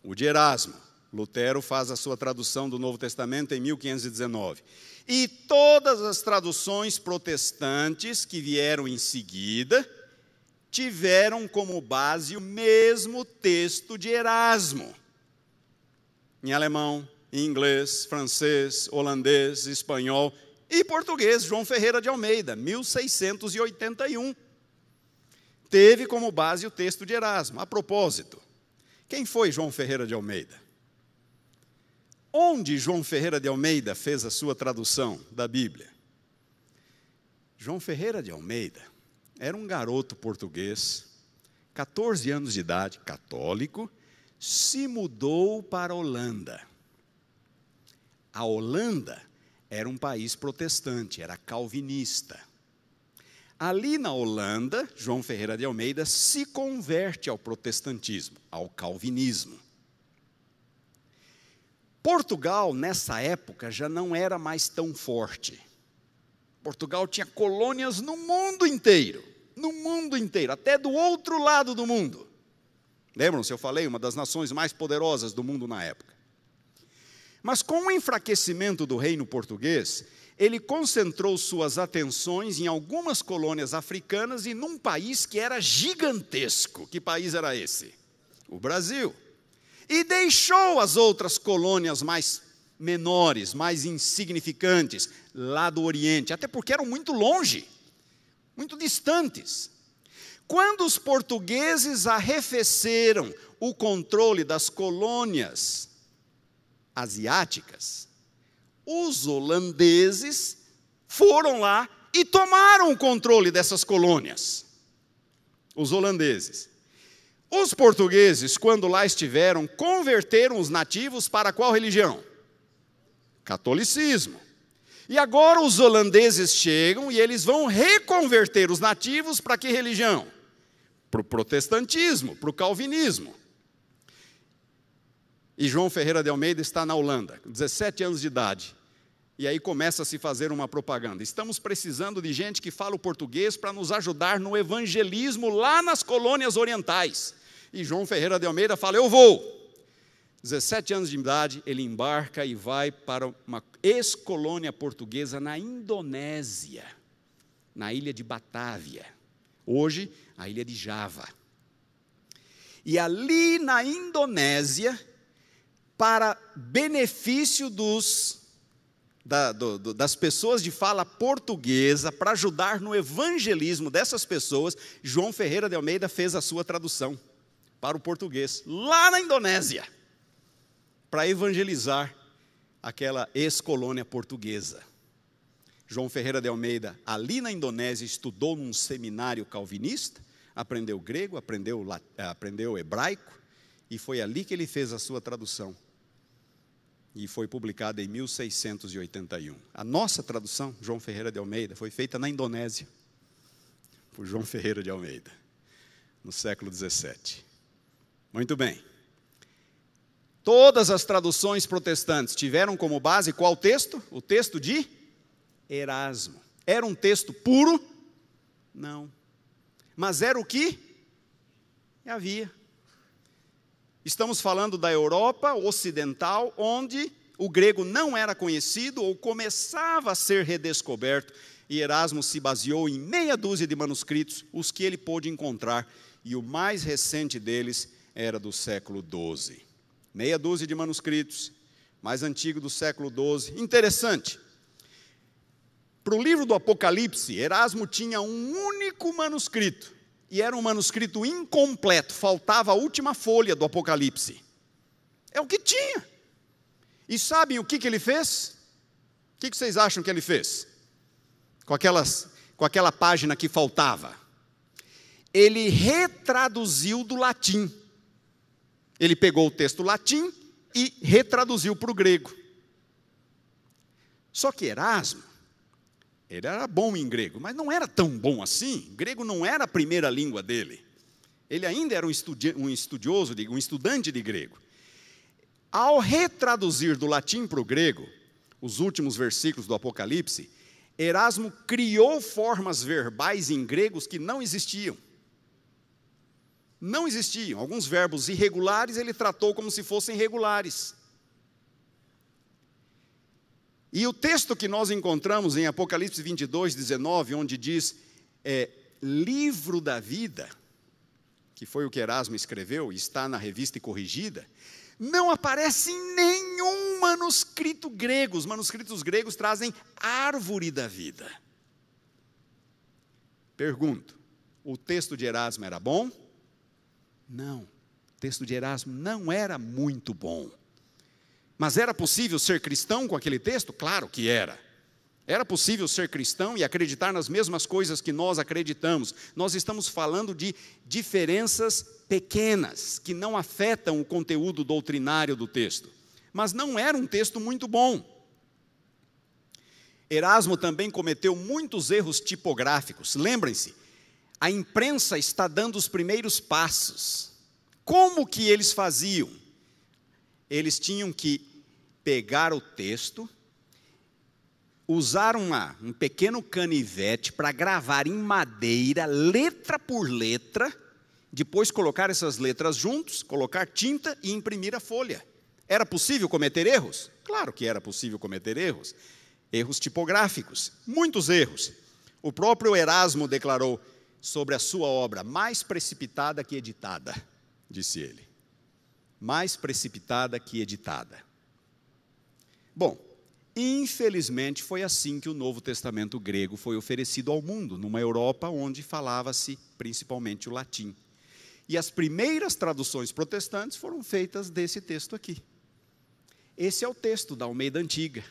O de Erasmo. Lutero faz a sua tradução do Novo Testamento em 1519. E todas as traduções protestantes que vieram em seguida tiveram como base o mesmo texto de Erasmo. Em alemão, em inglês, francês, holandês, espanhol e português, João Ferreira de Almeida, 1681. Teve como base o texto de Erasmo. A propósito, quem foi João Ferreira de Almeida? Onde João Ferreira de Almeida fez a sua tradução da Bíblia? João Ferreira de Almeida era um garoto português, 14 anos de idade, católico, se mudou para a Holanda. A Holanda era um país protestante, era calvinista. Ali na Holanda, João Ferreira de Almeida se converte ao protestantismo, ao calvinismo. Portugal, nessa época, já não era mais tão forte. Portugal tinha colônias no mundo inteiro, no mundo inteiro, até do outro lado do mundo. Lembram-se, eu falei, uma das nações mais poderosas do mundo na época. Mas com o enfraquecimento do reino português, ele concentrou suas atenções em algumas colônias africanas e num país que era gigantesco. Que país era esse? O Brasil. E deixou as outras colônias mais menores, mais insignificantes, lá do Oriente, até porque eram muito longe, muito distantes. Quando os portugueses arrefeceram o controle das colônias asiáticas, os holandeses foram lá e tomaram o controle dessas colônias. Os holandeses. Os portugueses, quando lá estiveram, converteram os nativos para qual religião? Catolicismo. E agora os holandeses chegam e eles vão reconverter os nativos para que religião? Para o protestantismo, para o calvinismo. E João Ferreira de Almeida está na Holanda, 17 anos de idade. E aí começa a se fazer uma propaganda. Estamos precisando de gente que fala o português para nos ajudar no evangelismo lá nas colônias orientais. E João Ferreira de Almeida fala: Eu vou. 17 anos de idade, ele embarca e vai para uma ex-colônia portuguesa na Indonésia, na ilha de Batávia. Hoje, a ilha de Java. E ali na Indonésia, para benefício dos da, do, do, das pessoas de fala portuguesa para ajudar no evangelismo dessas pessoas, João Ferreira de Almeida fez a sua tradução para o português, lá na Indonésia, para evangelizar aquela ex-colônia portuguesa. João Ferreira de Almeida, ali na Indonésia, estudou num seminário calvinista, aprendeu grego, aprendeu, aprendeu hebraico, e foi ali que ele fez a sua tradução e foi publicada em 1681. A nossa tradução, João Ferreira de Almeida, foi feita na Indonésia, por João Ferreira de Almeida, no século 17. Muito bem. Todas as traduções protestantes tiveram como base qual texto? O texto de Erasmo. Era um texto puro? Não. Mas era o que havia. Estamos falando da Europa ocidental, onde o grego não era conhecido ou começava a ser redescoberto, e Erasmo se baseou em meia dúzia de manuscritos, os que ele pôde encontrar, e o mais recente deles era do século XII. Meia dúzia de manuscritos, mais antigo do século XII. Interessante. Para o livro do Apocalipse, Erasmo tinha um único manuscrito, e era um manuscrito incompleto, faltava a última folha do Apocalipse. É o que tinha. E sabem o que, que ele fez? O que, que vocês acham que ele fez? Com, aquelas, com aquela página que faltava. Ele retraduziu do latim. Ele pegou o texto latim e retraduziu para o grego. Só que Erasmo, ele era bom em grego, mas não era tão bom assim. Grego não era a primeira língua dele. Ele ainda era um, estudi um estudioso, de, um estudante de grego. Ao retraduzir do latim para o grego, os últimos versículos do Apocalipse, Erasmo criou formas verbais em gregos que não existiam. Não existiam. Alguns verbos irregulares ele tratou como se fossem regulares. E o texto que nós encontramos em Apocalipse 22, 19, onde diz é, livro da vida, que foi o que Erasmo escreveu e está na revista e corrigida, não aparece em nenhum manuscrito grego. Os manuscritos gregos trazem árvore da vida. Pergunto: o texto de Erasmo era bom? Não. O texto de Erasmo não era muito bom. Mas era possível ser cristão com aquele texto? Claro que era. Era possível ser cristão e acreditar nas mesmas coisas que nós acreditamos. Nós estamos falando de diferenças pequenas, que não afetam o conteúdo doutrinário do texto. Mas não era um texto muito bom. Erasmo também cometeu muitos erros tipográficos. Lembrem-se, a imprensa está dando os primeiros passos. Como que eles faziam? Eles tinham que pegar o texto, usar uma, um pequeno canivete para gravar em madeira, letra por letra, depois colocar essas letras juntos, colocar tinta e imprimir a folha. Era possível cometer erros? Claro que era possível cometer erros. Erros tipográficos, muitos erros. O próprio Erasmo declarou sobre a sua obra, mais precipitada que editada, disse ele. Mais precipitada que editada. Bom, infelizmente foi assim que o Novo Testamento grego foi oferecido ao mundo, numa Europa onde falava-se principalmente o latim. E as primeiras traduções protestantes foram feitas desse texto aqui. Esse é o texto da Almeida Antiga.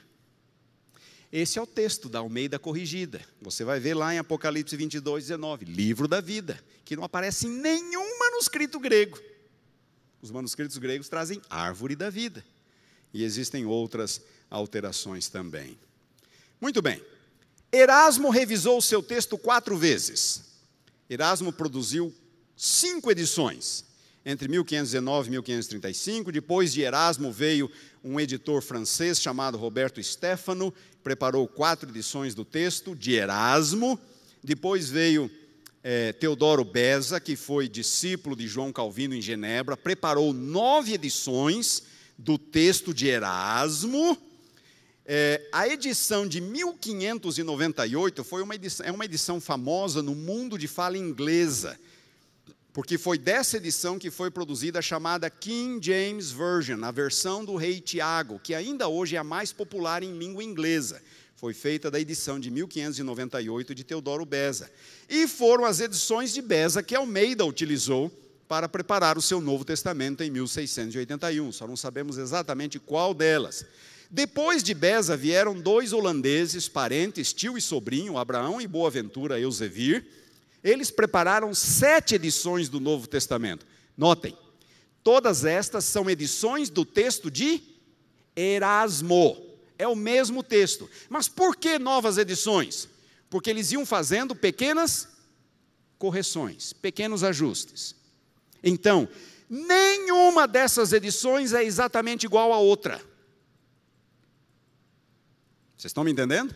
Esse é o texto da Almeida Corrigida. Você vai ver lá em Apocalipse 22, 19, livro da vida, que não aparece em nenhum manuscrito grego. Os manuscritos gregos trazem árvore da vida. E existem outras alterações também. Muito bem. Erasmo revisou o seu texto quatro vezes. Erasmo produziu cinco edições, entre 1519 e 1535. Depois de Erasmo veio um editor francês chamado Roberto Stefano, preparou quatro edições do texto de Erasmo. Depois veio é, Teodoro Beza, que foi discípulo de João Calvino em Genebra, preparou nove edições do texto de Erasmo. É, a edição de 1598 foi uma edição, é uma edição famosa no mundo de fala inglesa, porque foi dessa edição que foi produzida a chamada King James Version, a versão do rei Tiago, que ainda hoje é a mais popular em língua inglesa. Foi feita da edição de 1598 de Teodoro Beza. E foram as edições de Beza que Almeida utilizou para preparar o seu Novo Testamento em 1681. Só não sabemos exatamente qual delas. Depois de Beza vieram dois holandeses, parentes, tio e sobrinho, Abraão e Boaventura Eusevir. Eles prepararam sete edições do Novo Testamento. Notem, todas estas são edições do texto de Erasmo. É o mesmo texto. Mas por que novas edições? Porque eles iam fazendo pequenas correções, pequenos ajustes. Então, nenhuma dessas edições é exatamente igual à outra. Vocês estão me entendendo?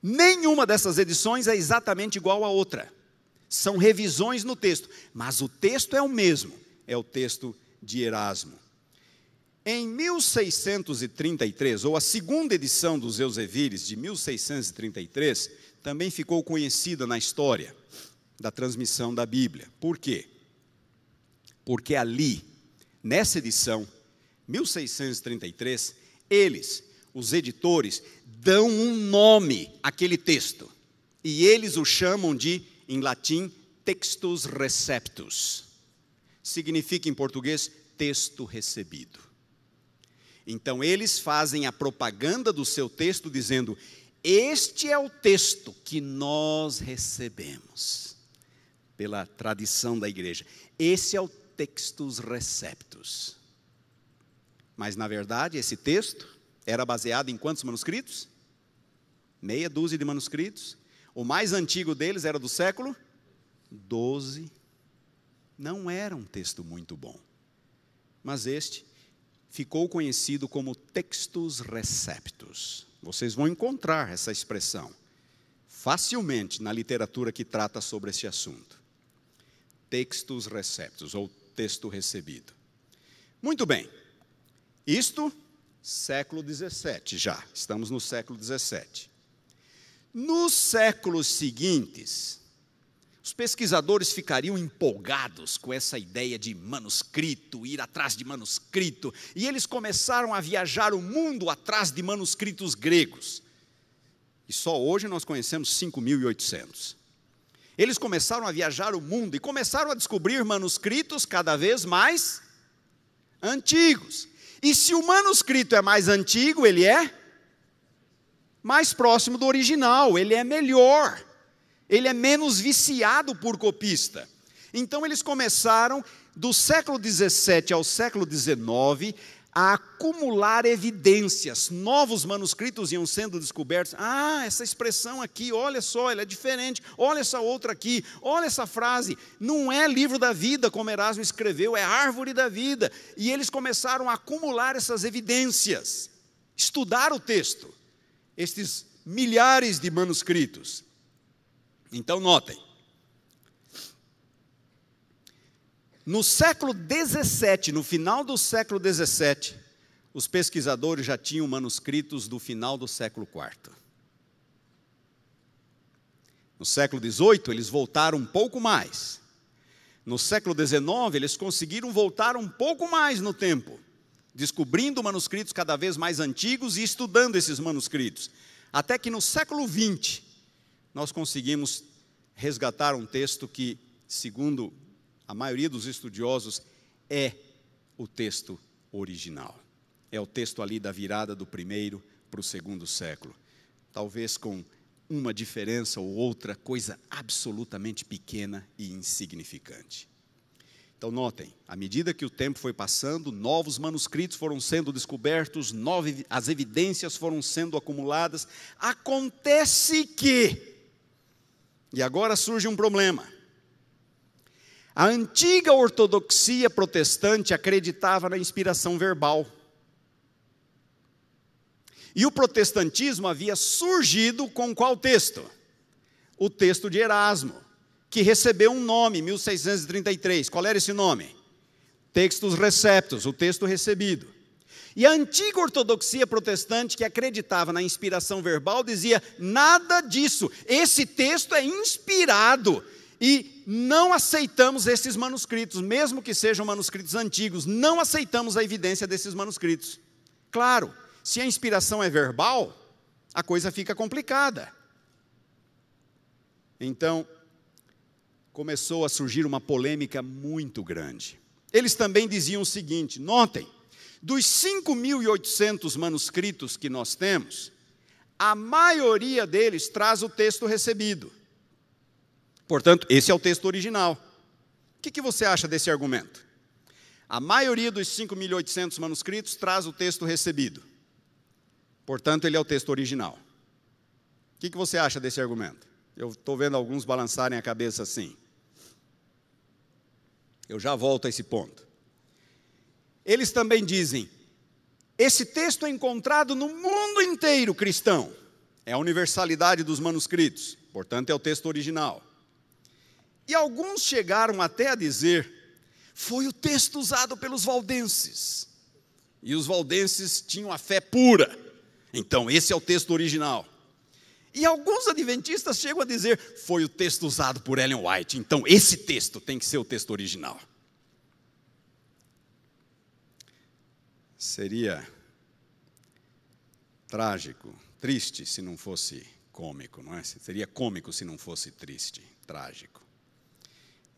Nenhuma dessas edições é exatamente igual à outra. São revisões no texto, mas o texto é o mesmo, é o texto de Erasmo. Em 1633, ou a segunda edição dos Eusevires, de 1633, também ficou conhecida na história da transmissão da Bíblia. Por quê? Porque ali, nessa edição, 1633, eles, os editores, dão um nome àquele texto. E eles o chamam de, em latim, textus receptus. Significa em português texto recebido. Então eles fazem a propaganda do seu texto dizendo: Este é o texto que nós recebemos, pela tradição da igreja. Esse é o textus receptus. Mas na verdade, esse texto era baseado em quantos manuscritos? Meia dúzia de manuscritos. O mais antigo deles era do século 12. Não era um texto muito bom. Mas este ficou conhecido como textus receptus. Vocês vão encontrar essa expressão facilmente na literatura que trata sobre esse assunto. Textus receptus, ou texto recebido. Muito bem. Isto, século 17 já, estamos no século 17. Nos séculos seguintes, os pesquisadores ficariam empolgados com essa ideia de manuscrito, ir atrás de manuscrito, e eles começaram a viajar o mundo atrás de manuscritos gregos. E só hoje nós conhecemos 5.800. Eles começaram a viajar o mundo e começaram a descobrir manuscritos cada vez mais antigos. E se o manuscrito é mais antigo, ele é mais próximo do original, ele é melhor, ele é menos viciado por copista. Então eles começaram do século 17 ao século 19 a acumular evidências. Novos manuscritos iam sendo descobertos. Ah, essa expressão aqui, olha só, ela é diferente. Olha essa outra aqui, olha essa frase. Não é livro da vida, como Erasmo escreveu, é árvore da vida. E eles começaram a acumular essas evidências, estudar o texto, estes milhares de manuscritos. Então, notem. No século 17, no final do século 17, os pesquisadores já tinham manuscritos do final do século IV. No século XVIII, eles voltaram um pouco mais. No século XIX, eles conseguiram voltar um pouco mais no tempo, descobrindo manuscritos cada vez mais antigos e estudando esses manuscritos. Até que no século XX, nós conseguimos resgatar um texto que, segundo a maioria dos estudiosos, é o texto original. É o texto ali da virada do primeiro para o segundo século. Talvez com uma diferença ou outra, coisa absolutamente pequena e insignificante. Então, notem, à medida que o tempo foi passando, novos manuscritos foram sendo descobertos, nove, as evidências foram sendo acumuladas. Acontece que, e agora surge um problema a antiga ortodoxia protestante acreditava na inspiração verbal. E o protestantismo havia surgido com qual texto? O texto de Erasmo, que recebeu um nome, 1633. Qual era esse nome? Textos receptos, o texto recebido. E a antiga ortodoxia protestante, que acreditava na inspiração verbal, dizia: nada disso, esse texto é inspirado e não aceitamos esses manuscritos, mesmo que sejam manuscritos antigos, não aceitamos a evidência desses manuscritos. Claro, se a inspiração é verbal, a coisa fica complicada. Então, começou a surgir uma polêmica muito grande. Eles também diziam o seguinte: notem, dos 5.800 manuscritos que nós temos, a maioria deles traz o texto recebido. Portanto, esse é o texto original. O que, que você acha desse argumento? A maioria dos 5.800 manuscritos traz o texto recebido. Portanto, ele é o texto original. O que, que você acha desse argumento? Eu estou vendo alguns balançarem a cabeça assim. Eu já volto a esse ponto. Eles também dizem: esse texto é encontrado no mundo inteiro cristão. é a universalidade dos manuscritos, portanto, é o texto original. E alguns chegaram até a dizer: foi o texto usado pelos valdenses. E os valdenses tinham a fé pura. Então, esse é o texto original. E alguns adventistas chegam a dizer: foi o texto usado por Ellen White. Então, esse texto tem que ser o texto original. Seria trágico, triste se não fosse cômico, não é? Seria cômico se não fosse triste, trágico.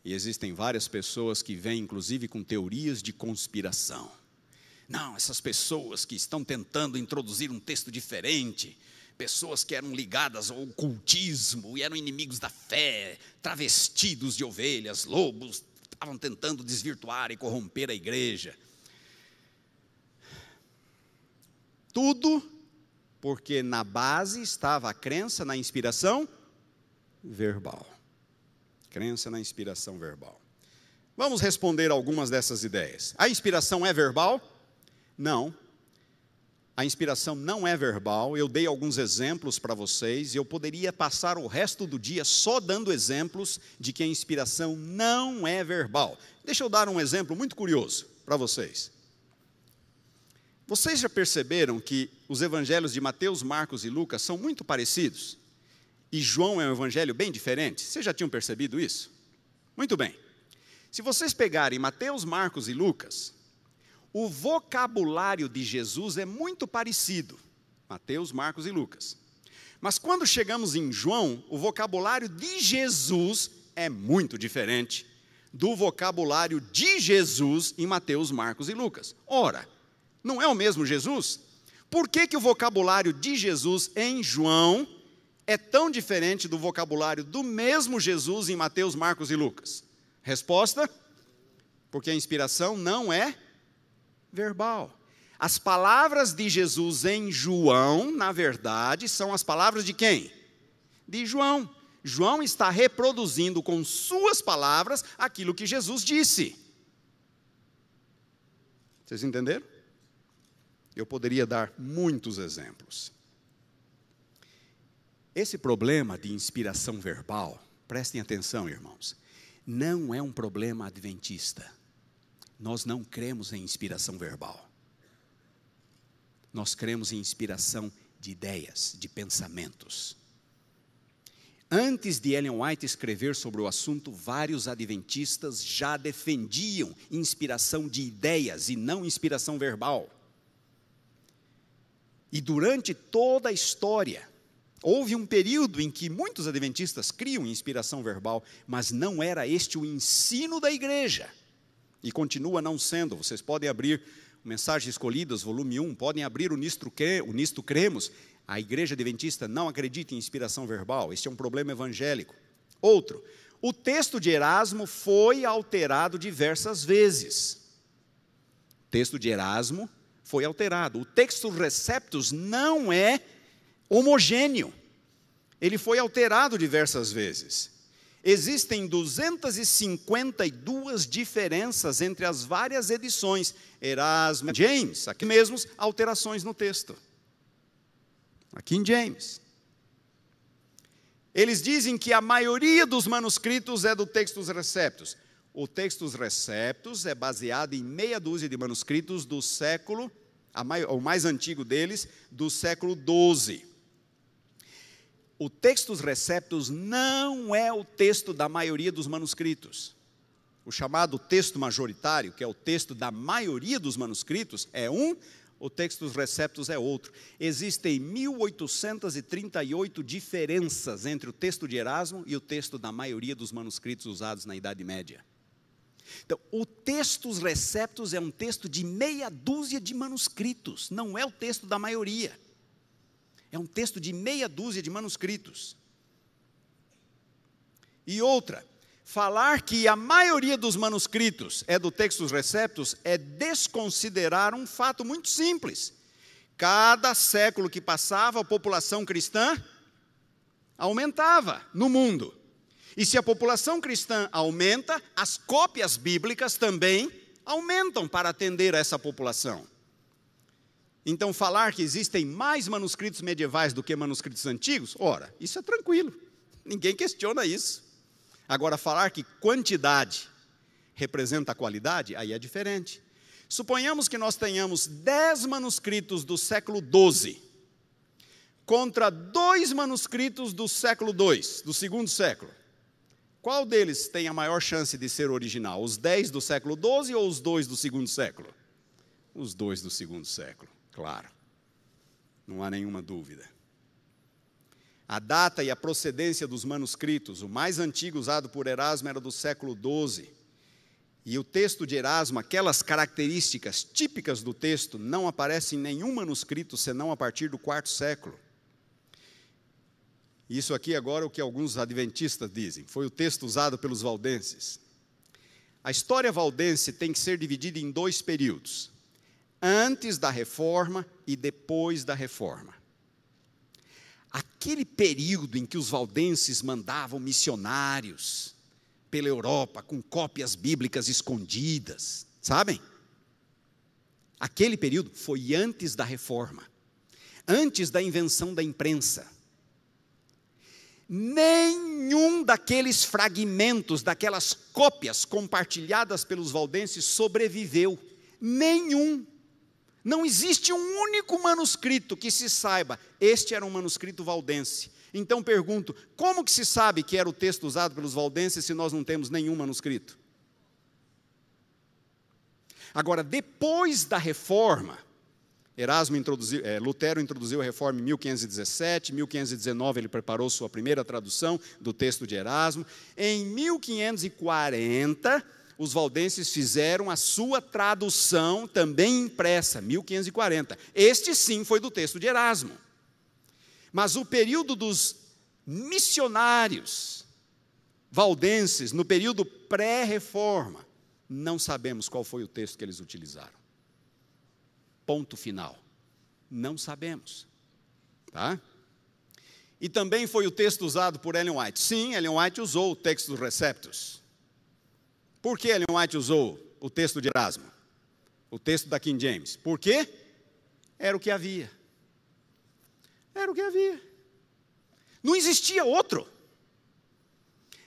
E existem várias pessoas que vêm, inclusive, com teorias de conspiração. Não, essas pessoas que estão tentando introduzir um texto diferente, pessoas que eram ligadas ao ocultismo e eram inimigos da fé, travestidos de ovelhas, lobos, estavam tentando desvirtuar e corromper a igreja. Tudo porque na base estava a crença na inspiração verbal. Crença na inspiração verbal. Vamos responder algumas dessas ideias. A inspiração é verbal? Não. A inspiração não é verbal. Eu dei alguns exemplos para vocês e eu poderia passar o resto do dia só dando exemplos de que a inspiração não é verbal. Deixa eu dar um exemplo muito curioso para vocês. Vocês já perceberam que os evangelhos de Mateus, Marcos e Lucas são muito parecidos? E João é um evangelho bem diferente? Vocês já tinham percebido isso? Muito bem. Se vocês pegarem Mateus, Marcos e Lucas, o vocabulário de Jesus é muito parecido. Mateus, Marcos e Lucas. Mas quando chegamos em João, o vocabulário de Jesus é muito diferente do vocabulário de Jesus em Mateus, Marcos e Lucas. Ora, não é o mesmo Jesus? Por que, que o vocabulário de Jesus em João é tão diferente do vocabulário do mesmo Jesus em Mateus, Marcos e Lucas? Resposta: porque a inspiração não é verbal. As palavras de Jesus em João, na verdade, são as palavras de quem? De João. João está reproduzindo com suas palavras aquilo que Jesus disse. Vocês entenderam? Eu poderia dar muitos exemplos. Esse problema de inspiração verbal, prestem atenção, irmãos, não é um problema adventista. Nós não cremos em inspiração verbal. Nós cremos em inspiração de ideias, de pensamentos. Antes de Ellen White escrever sobre o assunto, vários adventistas já defendiam inspiração de ideias e não inspiração verbal. E durante toda a história, houve um período em que muitos adventistas criam inspiração verbal, mas não era este o ensino da igreja. E continua não sendo. Vocês podem abrir Mensagens Escolhidas, volume 1, podem abrir o Nisto, o Nisto Cremos. A igreja adventista não acredita em inspiração verbal. Este é um problema evangélico. Outro, o texto de Erasmo foi alterado diversas vezes. O texto de Erasmo foi alterado. O texto receptus não é homogêneo. Ele foi alterado diversas vezes. Existem 252 diferenças entre as várias edições. Erasmo, James, aqui mesmos, alterações no texto. Aqui em James. Eles dizem que a maioria dos manuscritos é do textos receptos. O textos receptos é baseado em meia dúzia de manuscritos do século o mais antigo deles, do século XII. O Textus Receptus não é o texto da maioria dos manuscritos. O chamado texto majoritário, que é o texto da maioria dos manuscritos, é um, o Textus Receptus é outro. Existem 1838 diferenças entre o texto de Erasmo e o texto da maioria dos manuscritos usados na Idade Média. Então, o Textos Receptos é um texto de meia dúzia de manuscritos, não é o texto da maioria. É um texto de meia dúzia de manuscritos. E outra, falar que a maioria dos manuscritos é do Textos Receptos é desconsiderar um fato muito simples. Cada século que passava, a população cristã aumentava no mundo. E se a população cristã aumenta, as cópias bíblicas também aumentam para atender a essa população. Então, falar que existem mais manuscritos medievais do que manuscritos antigos, ora, isso é tranquilo, ninguém questiona isso. Agora, falar que quantidade representa qualidade, aí é diferente. Suponhamos que nós tenhamos dez manuscritos do século XII contra dois manuscritos do século II, do segundo século. Qual deles tem a maior chance de ser original? Os dez do século XII ou os dois do segundo século? Os dois do segundo século, claro. Não há nenhuma dúvida. A data e a procedência dos manuscritos, o mais antigo usado por Erasmo era do século XII. E o texto de Erasmo, aquelas características típicas do texto, não aparecem em nenhum manuscrito senão a partir do quarto século. Isso aqui agora é o que alguns adventistas dizem. Foi o texto usado pelos valdenses. A história valdense tem que ser dividida em dois períodos: antes da reforma e depois da reforma. Aquele período em que os valdenses mandavam missionários pela Europa com cópias bíblicas escondidas, sabem? Aquele período foi antes da reforma, antes da invenção da imprensa nenhum daqueles fragmentos, daquelas cópias compartilhadas pelos valdenses sobreviveu. Nenhum. Não existe um único manuscrito que se saiba, este era um manuscrito valdense. Então pergunto, como que se sabe que era o texto usado pelos valdenses se nós não temos nenhum manuscrito? Agora, depois da reforma, Erasmo introduziu, é, Lutero introduziu a reforma em 1517, em 1519 ele preparou sua primeira tradução do texto de Erasmo. Em 1540, os valdenses fizeram a sua tradução também impressa, 1540. Este sim foi do texto de Erasmo. Mas o período dos missionários valdenses, no período pré-reforma, não sabemos qual foi o texto que eles utilizaram. Ponto final. Não sabemos. Tá? E também foi o texto usado por Ellen White. Sim, Ellen White usou o texto dos receptos. Por que Ellen White usou o texto de Erasmo? O texto da King James? Por quê? Era o que havia. Era o que havia. Não existia outro.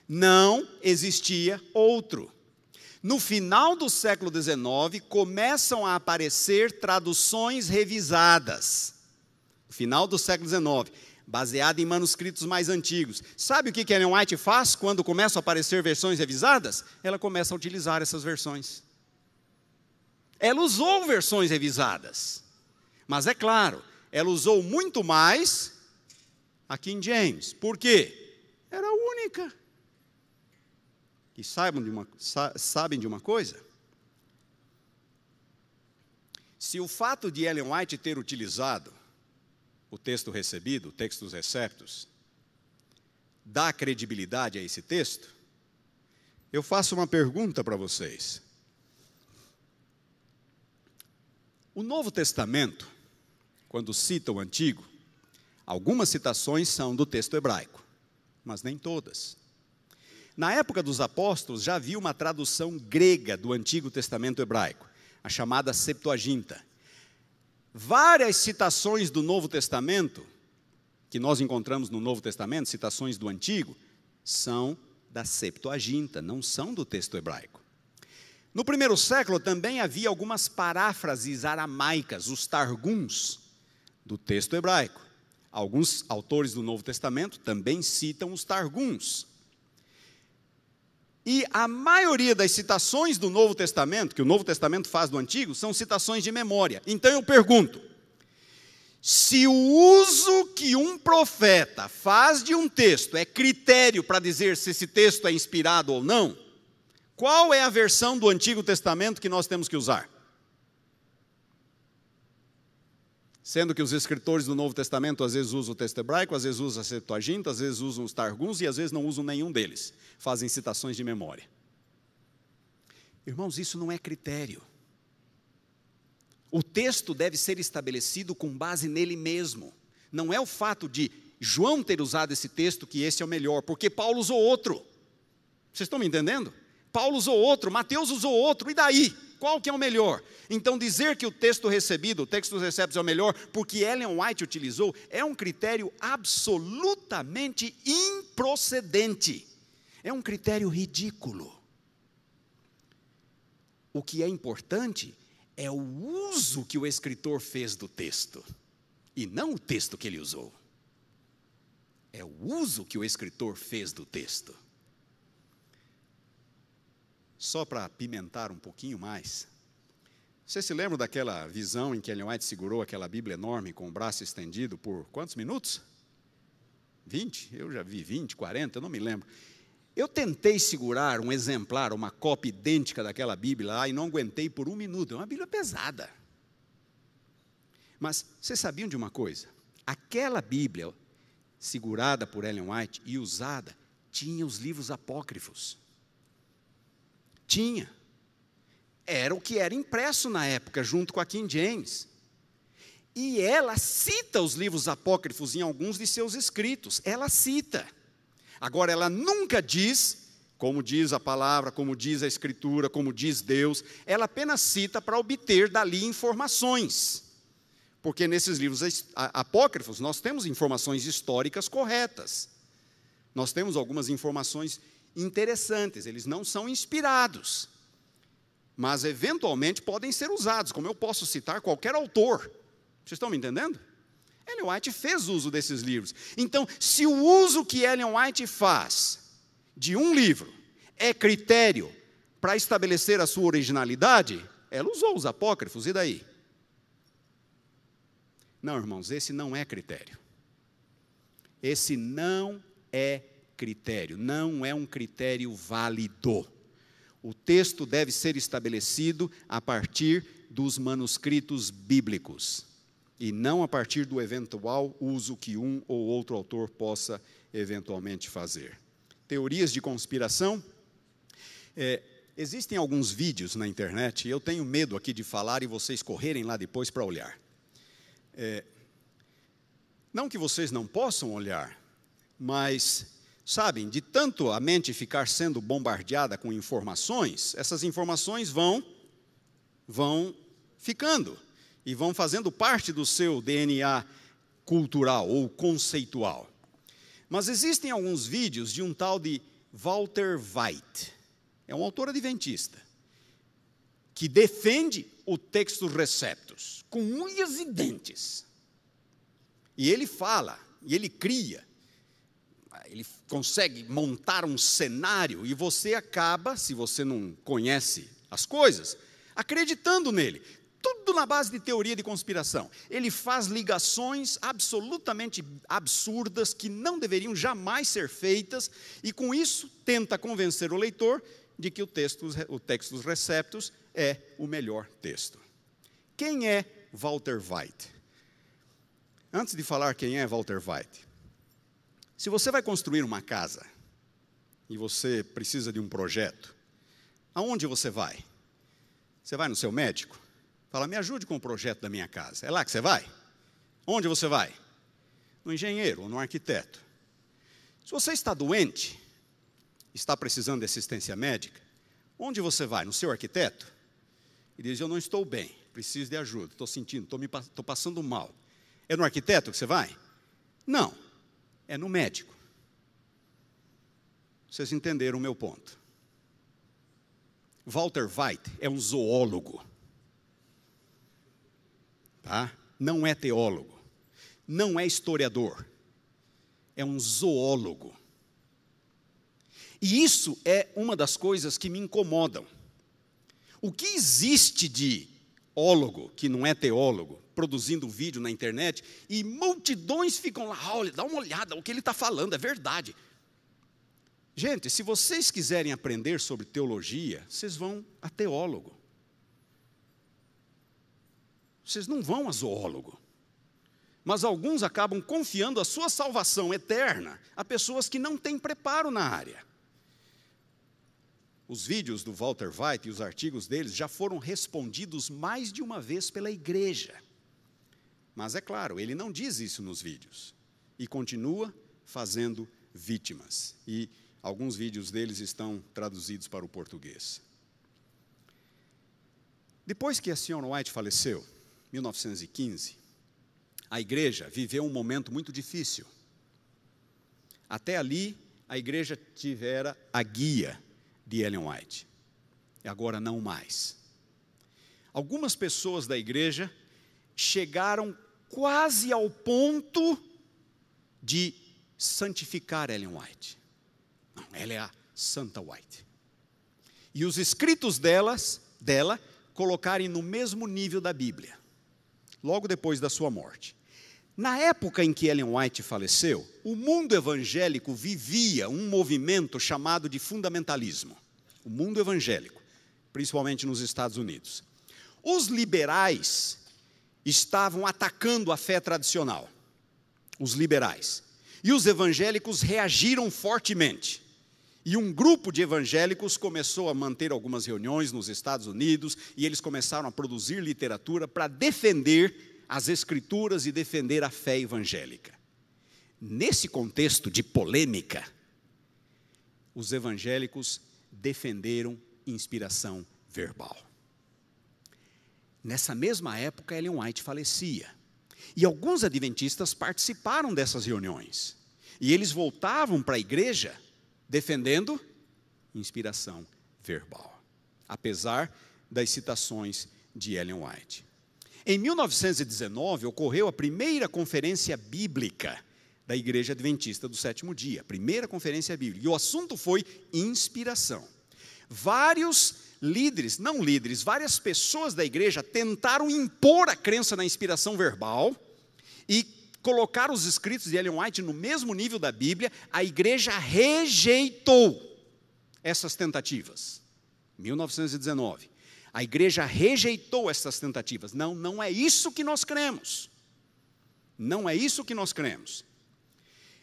Não existia outro. No final do século XIX, começam a aparecer traduções revisadas. Final do século XIX, baseada em manuscritos mais antigos. Sabe o que Ellen White faz quando começam a aparecer versões revisadas? Ela começa a utilizar essas versões. Ela usou versões revisadas. Mas é claro, ela usou muito mais a King James. Por quê? Era única. E saibam de uma, sabem de uma coisa? Se o fato de Ellen White ter utilizado o texto recebido, o texto dos receptos, dá credibilidade a esse texto, eu faço uma pergunta para vocês. O Novo Testamento, quando cita o Antigo, algumas citações são do texto hebraico, mas nem todas. Na época dos apóstolos já havia uma tradução grega do Antigo Testamento hebraico, a chamada Septuaginta. Várias citações do Novo Testamento, que nós encontramos no Novo Testamento, citações do Antigo, são da Septuaginta, não são do texto hebraico. No primeiro século também havia algumas paráfrases aramaicas, os targums, do texto hebraico. Alguns autores do Novo Testamento também citam os targums. E a maioria das citações do Novo Testamento, que o Novo Testamento faz do Antigo, são citações de memória. Então eu pergunto: se o uso que um profeta faz de um texto é critério para dizer se esse texto é inspirado ou não, qual é a versão do Antigo Testamento que nós temos que usar? Sendo que os escritores do Novo Testamento às vezes usam o texto hebraico, às vezes usam a Septuaginta, às vezes usam os Targums e às vezes não usam nenhum deles fazem citações de memória. Irmãos, isso não é critério. O texto deve ser estabelecido com base nele mesmo. Não é o fato de João ter usado esse texto que esse é o melhor, porque Paulo usou outro. Vocês estão me entendendo? Paulo usou outro, Mateus usou outro, e daí? Qual que é o melhor? Então, dizer que o texto recebido, o texto receptos é o melhor, porque Ellen White utilizou, é um critério absolutamente improcedente. É um critério ridículo. O que é importante é o uso que o escritor fez do texto, e não o texto que ele usou. É o uso que o escritor fez do texto. Só para pimentar um pouquinho mais. Você se lembra daquela visão em que Ellen White segurou aquela Bíblia enorme com o braço estendido por quantos minutos? 20? Eu já vi 20, 40, eu não me lembro. Eu tentei segurar um exemplar, uma cópia idêntica daquela Bíblia lá e não aguentei por um minuto. É uma Bíblia pesada. Mas vocês sabiam de uma coisa? Aquela Bíblia, segurada por Ellen White e usada, tinha os livros apócrifos. Tinha. Era o que era impresso na época, junto com a King James. E ela cita os livros apócrifos em alguns de seus escritos. Ela cita. Agora, ela nunca diz, como diz a palavra, como diz a Escritura, como diz Deus, ela apenas cita para obter dali informações. Porque nesses livros apócrifos nós temos informações históricas corretas. Nós temos algumas informações interessantes, eles não são inspirados, mas eventualmente podem ser usados, como eu posso citar qualquer autor. Vocês estão me entendendo? Ellen White fez uso desses livros. Então, se o uso que Ellen White faz de um livro é critério para estabelecer a sua originalidade, ela usou os apócrifos, e daí? Não, irmãos, esse não é critério. Esse não é critério, não é um critério válido. O texto deve ser estabelecido a partir dos manuscritos bíblicos e não a partir do eventual uso que um ou outro autor possa eventualmente fazer. Teorias de conspiração. É, existem alguns vídeos na internet, e eu tenho medo aqui de falar e vocês correrem lá depois para olhar. É, não que vocês não possam olhar, mas, sabem, de tanto a mente ficar sendo bombardeada com informações, essas informações vão, vão ficando e vão fazendo parte do seu DNA cultural ou conceitual. Mas existem alguns vídeos de um tal de Walter White, é um autor adventista, que defende o texto receptus com unhas e dentes. E ele fala, e ele cria, ele consegue montar um cenário e você acaba, se você não conhece as coisas, acreditando nele tudo na base de teoria de conspiração. Ele faz ligações absolutamente absurdas que não deveriam jamais ser feitas e com isso tenta convencer o leitor de que o texto, o texto dos receptos é o melhor texto. Quem é Walter White? Antes de falar quem é Walter White, se você vai construir uma casa e você precisa de um projeto, aonde você vai? Você vai no seu médico? Fala, me ajude com o projeto da minha casa. É lá que você vai? Onde você vai? No engenheiro ou no arquiteto. Se você está doente, está precisando de assistência médica, onde você vai? No seu arquiteto? E diz: Eu não estou bem, preciso de ajuda, estou sentindo, estou, me, estou passando mal. É no arquiteto que você vai? Não, é no médico. Vocês entenderam o meu ponto. Walter White é um zoólogo tá? não é teólogo, não é historiador, é um zoólogo. E isso é uma das coisas que me incomodam. O que existe de ólogo, que não é teólogo, produzindo vídeo na internet, e multidões ficam lá, olha, dá uma olhada, o que ele está falando é verdade. Gente, se vocês quiserem aprender sobre teologia, vocês vão a teólogo vocês não vão a zoólogo. Mas alguns acabam confiando a sua salvação eterna a pessoas que não têm preparo na área. Os vídeos do Walter White e os artigos deles já foram respondidos mais de uma vez pela igreja. Mas é claro, ele não diz isso nos vídeos. E continua fazendo vítimas. E Alguns vídeos deles estão traduzidos para o português. Depois que a senhora White faleceu, 1915, a igreja viveu um momento muito difícil. Até ali, a igreja tivera a guia de Ellen White. E agora não mais. Algumas pessoas da igreja chegaram quase ao ponto de santificar Ellen White. Não, ela é a Santa White. E os escritos delas, dela colocarem no mesmo nível da Bíblia, logo depois da sua morte. Na época em que Ellen White faleceu, o mundo evangélico vivia um movimento chamado de fundamentalismo. O mundo evangélico, principalmente nos Estados Unidos. Os liberais estavam atacando a fé tradicional. Os liberais. E os evangélicos reagiram fortemente. E um grupo de evangélicos começou a manter algumas reuniões nos Estados Unidos e eles começaram a produzir literatura para defender as Escrituras e defender a fé evangélica. Nesse contexto de polêmica, os evangélicos defenderam inspiração verbal. Nessa mesma época, Ellen White falecia. E alguns adventistas participaram dessas reuniões. E eles voltavam para a igreja defendendo inspiração verbal, apesar das citações de Ellen White. Em 1919, ocorreu a primeira conferência bíblica da Igreja Adventista do Sétimo Dia, primeira conferência bíblica, e o assunto foi inspiração. Vários líderes, não líderes, várias pessoas da igreja tentaram impor a crença na inspiração verbal e colocar os escritos de Ellen White no mesmo nível da Bíblia, a igreja rejeitou essas tentativas. 1919. A igreja rejeitou essas tentativas. Não, não é isso que nós cremos. Não é isso que nós cremos.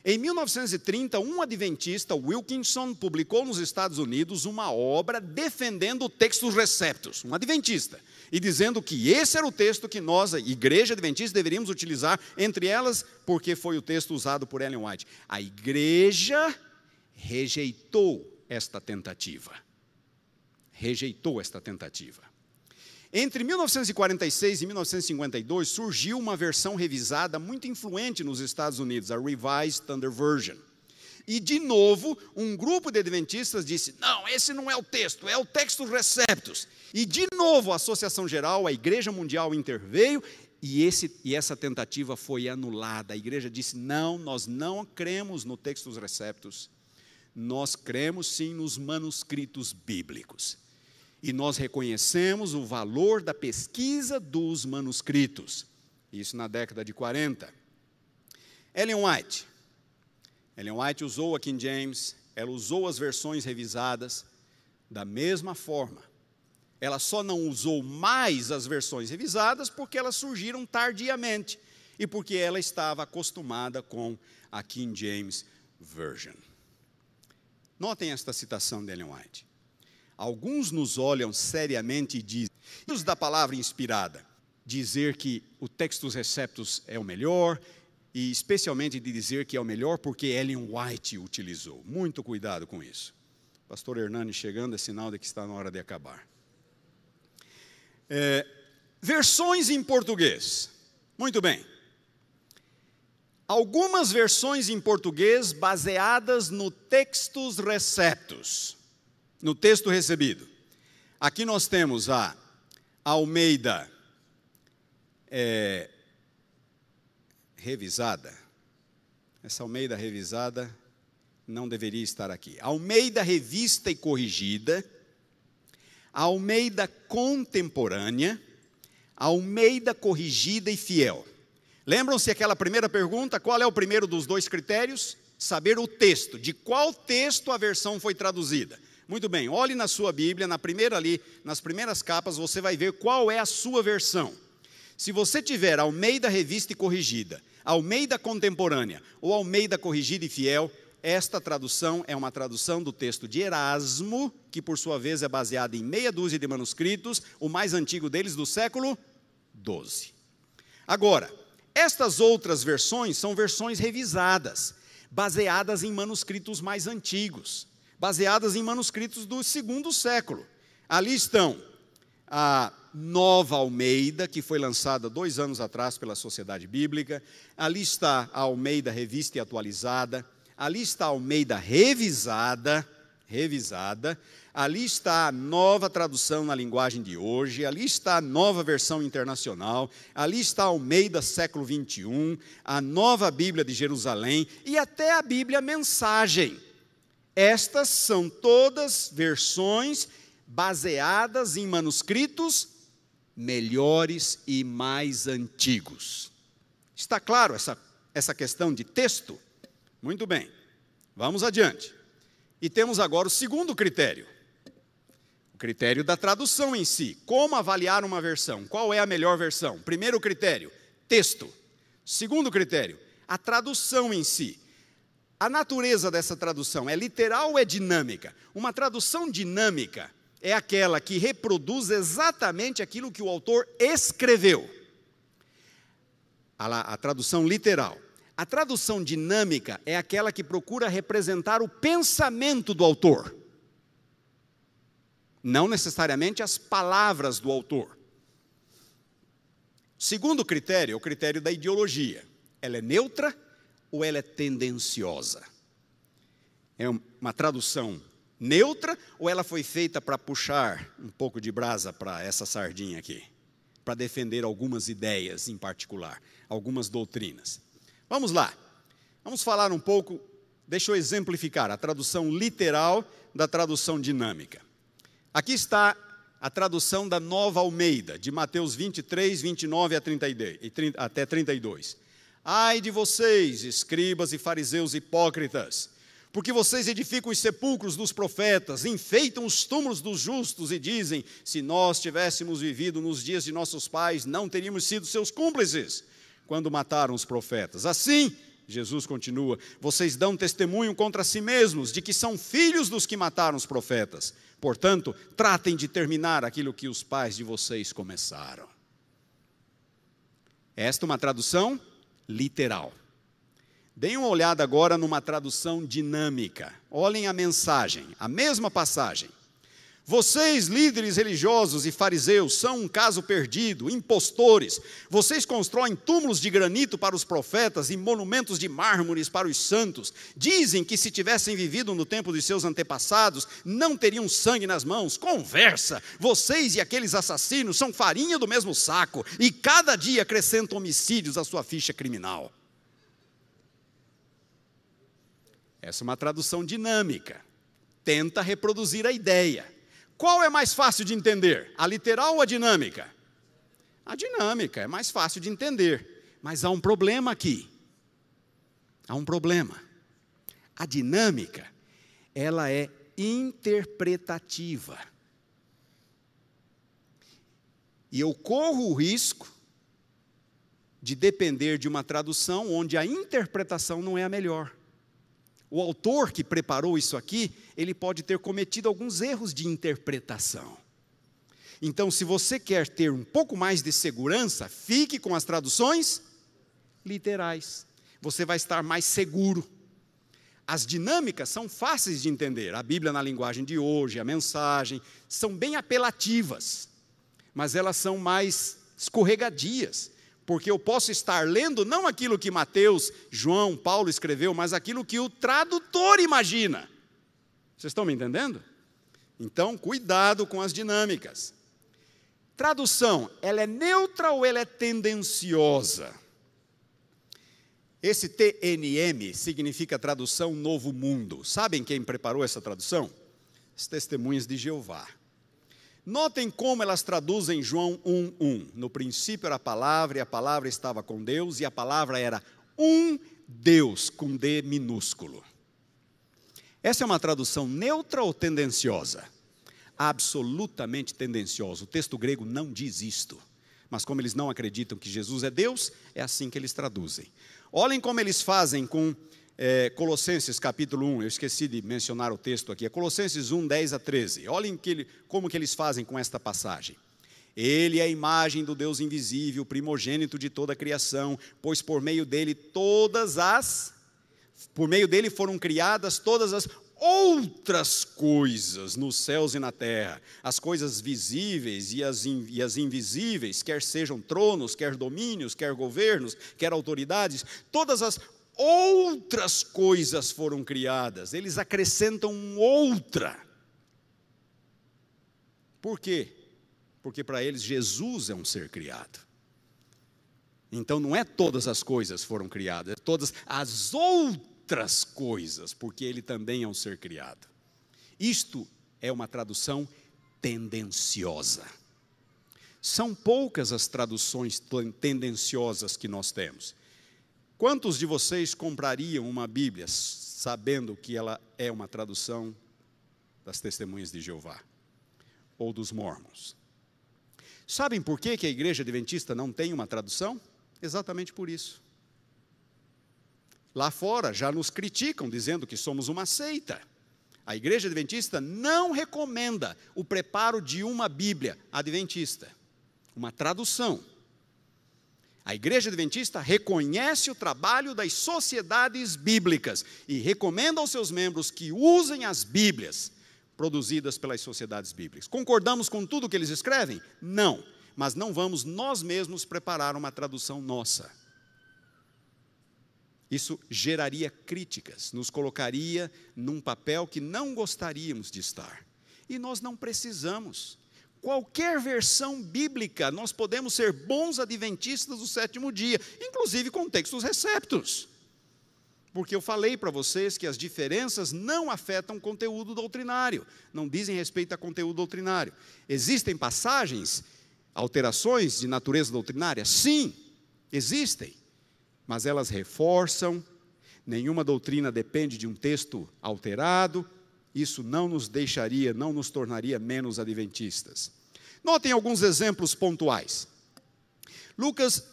Em 1930, um adventista, Wilkinson, publicou nos Estados Unidos uma obra defendendo o texto receptos, um adventista, e dizendo que esse era o texto que nós, a igreja adventista, deveríamos utilizar, entre elas, porque foi o texto usado por Ellen White. A igreja rejeitou esta tentativa rejeitou esta tentativa. Entre 1946 e 1952 surgiu uma versão revisada muito influente nos Estados Unidos, a Revised Thunder Version. E de novo, um grupo de adventistas disse: não, esse não é o texto, é o texto receptus. E de novo, a Associação Geral, a Igreja Mundial interveio e, esse, e essa tentativa foi anulada. A igreja disse: não, nós não cremos no textos receptus, nós cremos sim nos manuscritos bíblicos e nós reconhecemos o valor da pesquisa dos manuscritos. Isso na década de 40. Ellen White. Ellen White usou a King James, ela usou as versões revisadas da mesma forma. Ela só não usou mais as versões revisadas porque elas surgiram tardiamente e porque ela estava acostumada com a King James Version. Notem esta citação de Ellen White. Alguns nos olham seriamente e dizem, os da palavra inspirada, dizer que o texto dos receptos é o melhor, e especialmente de dizer que é o melhor porque Ellen White utilizou. Muito cuidado com isso. Pastor Hernani chegando é sinal de que está na hora de acabar. É, versões em português. Muito bem. Algumas versões em português baseadas no textos receptos no texto recebido. Aqui nós temos a Almeida é, revisada. Essa Almeida revisada não deveria estar aqui. Almeida revista e corrigida, Almeida contemporânea, Almeida corrigida e fiel. Lembram-se aquela primeira pergunta? Qual é o primeiro dos dois critérios? Saber o texto, de qual texto a versão foi traduzida. Muito bem, olhe na sua Bíblia, na primeira ali, nas primeiras capas, você vai ver qual é a sua versão. Se você tiver Almeida Revista e Corrigida, Almeida Contemporânea ou Almeida Corrigida e Fiel, esta tradução é uma tradução do texto de Erasmo, que por sua vez é baseada em meia dúzia de manuscritos, o mais antigo deles do século XII. Agora, estas outras versões são versões revisadas, baseadas em manuscritos mais antigos. Baseadas em manuscritos do segundo século. Ali estão a Nova Almeida, que foi lançada dois anos atrás pela Sociedade Bíblica, ali está a Almeida Revista e Atualizada, ali está a Almeida Revisada, revisada, ali está a nova tradução na linguagem de hoje, ali está a nova versão internacional, ali está a Almeida século 21, a nova Bíblia de Jerusalém e até a Bíblia Mensagem. Estas são todas versões baseadas em manuscritos melhores e mais antigos. Está claro essa, essa questão de texto? Muito bem, vamos adiante. E temos agora o segundo critério. O critério da tradução em si. Como avaliar uma versão? Qual é a melhor versão? Primeiro critério, texto. Segundo critério, a tradução em si. A natureza dessa tradução é literal ou é dinâmica? Uma tradução dinâmica é aquela que reproduz exatamente aquilo que o autor escreveu. A, a tradução literal a tradução dinâmica é aquela que procura representar o pensamento do autor, não necessariamente as palavras do autor. Segundo critério é o critério da ideologia. Ela é neutra ou ela é tendenciosa? É uma tradução neutra ou ela foi feita para puxar um pouco de brasa para essa sardinha aqui? Para defender algumas ideias em particular, algumas doutrinas. Vamos lá. Vamos falar um pouco, deixa eu exemplificar a tradução literal da tradução dinâmica. Aqui está a tradução da Nova Almeida, de Mateus 23, 29 até 32. Ai de vocês, escribas e fariseus hipócritas, porque vocês edificam os sepulcros dos profetas, enfeitam os túmulos dos justos e dizem: se nós tivéssemos vivido nos dias de nossos pais, não teríamos sido seus cúmplices quando mataram os profetas. Assim, Jesus continua: vocês dão testemunho contra si mesmos de que são filhos dos que mataram os profetas. Portanto, tratem de terminar aquilo que os pais de vocês começaram. Esta é uma tradução literal. Deem uma olhada agora numa tradução dinâmica. Olhem a mensagem, a mesma passagem. Vocês, líderes religiosos e fariseus, são um caso perdido, impostores. Vocês constroem túmulos de granito para os profetas e monumentos de mármores para os santos. Dizem que se tivessem vivido no tempo de seus antepassados, não teriam sangue nas mãos. Conversa! Vocês e aqueles assassinos são farinha do mesmo saco e cada dia acrescentam homicídios à sua ficha criminal. Essa é uma tradução dinâmica. Tenta reproduzir a ideia. Qual é mais fácil de entender? A literal ou a dinâmica? A dinâmica é mais fácil de entender. Mas há um problema aqui. Há um problema. A dinâmica, ela é interpretativa. E eu corro o risco de depender de uma tradução onde a interpretação não é a melhor o autor que preparou isso aqui, ele pode ter cometido alguns erros de interpretação. Então, se você quer ter um pouco mais de segurança, fique com as traduções literais. Você vai estar mais seguro. As dinâmicas são fáceis de entender. A Bíblia, na linguagem de hoje, a mensagem, são bem apelativas, mas elas são mais escorregadias porque eu posso estar lendo não aquilo que Mateus, João, Paulo escreveu, mas aquilo que o tradutor imagina. Vocês estão me entendendo? Então, cuidado com as dinâmicas. Tradução, ela é neutra ou ela é tendenciosa? Esse TNM significa tradução Novo Mundo. Sabem quem preparou essa tradução? As testemunhas de Jeová. Notem como elas traduzem João 1:1. No princípio era a palavra e a palavra estava com Deus e a palavra era um Deus com D minúsculo. Essa é uma tradução neutra ou tendenciosa? Absolutamente tendenciosa. O texto grego não diz isto. Mas como eles não acreditam que Jesus é Deus, é assim que eles traduzem. Olhem como eles fazem com é, Colossenses capítulo 1, eu esqueci de mencionar o texto aqui, é Colossenses 1, 10 a 13. Olhem que ele, como que eles fazem com esta passagem. Ele é a imagem do Deus invisível, primogênito de toda a criação, pois por meio dele todas as por meio dele foram criadas todas as outras coisas nos céus e na terra, as coisas visíveis e as, in, e as invisíveis, quer sejam tronos, quer domínios, quer governos, quer autoridades, todas as outras coisas foram criadas. Eles acrescentam outra. Por quê? Porque para eles Jesus é um ser criado. Então não é todas as coisas foram criadas, é todas as outras outras coisas, porque ele também é um ser criado. Isto é uma tradução tendenciosa. São poucas as traduções tendenciosas que nós temos. Quantos de vocês comprariam uma Bíblia sabendo que ela é uma tradução das Testemunhas de Jeová ou dos Mormons? Sabem por que, que a igreja adventista não tem uma tradução? Exatamente por isso. Lá fora já nos criticam, dizendo que somos uma seita. A igreja adventista não recomenda o preparo de uma Bíblia adventista, uma tradução. A igreja adventista reconhece o trabalho das sociedades bíblicas e recomenda aos seus membros que usem as Bíblias produzidas pelas sociedades bíblicas. Concordamos com tudo que eles escrevem? Não, mas não vamos nós mesmos preparar uma tradução nossa. Isso geraria críticas, nos colocaria num papel que não gostaríamos de estar. E nós não precisamos. Qualquer versão bíblica, nós podemos ser bons adventistas do sétimo dia, inclusive com textos receptos. Porque eu falei para vocês que as diferenças não afetam conteúdo doutrinário, não dizem respeito a conteúdo doutrinário. Existem passagens, alterações de natureza doutrinária? Sim, existem mas elas reforçam. Nenhuma doutrina depende de um texto alterado. Isso não nos deixaria, não nos tornaria menos adventistas. Notem alguns exemplos pontuais. Lucas,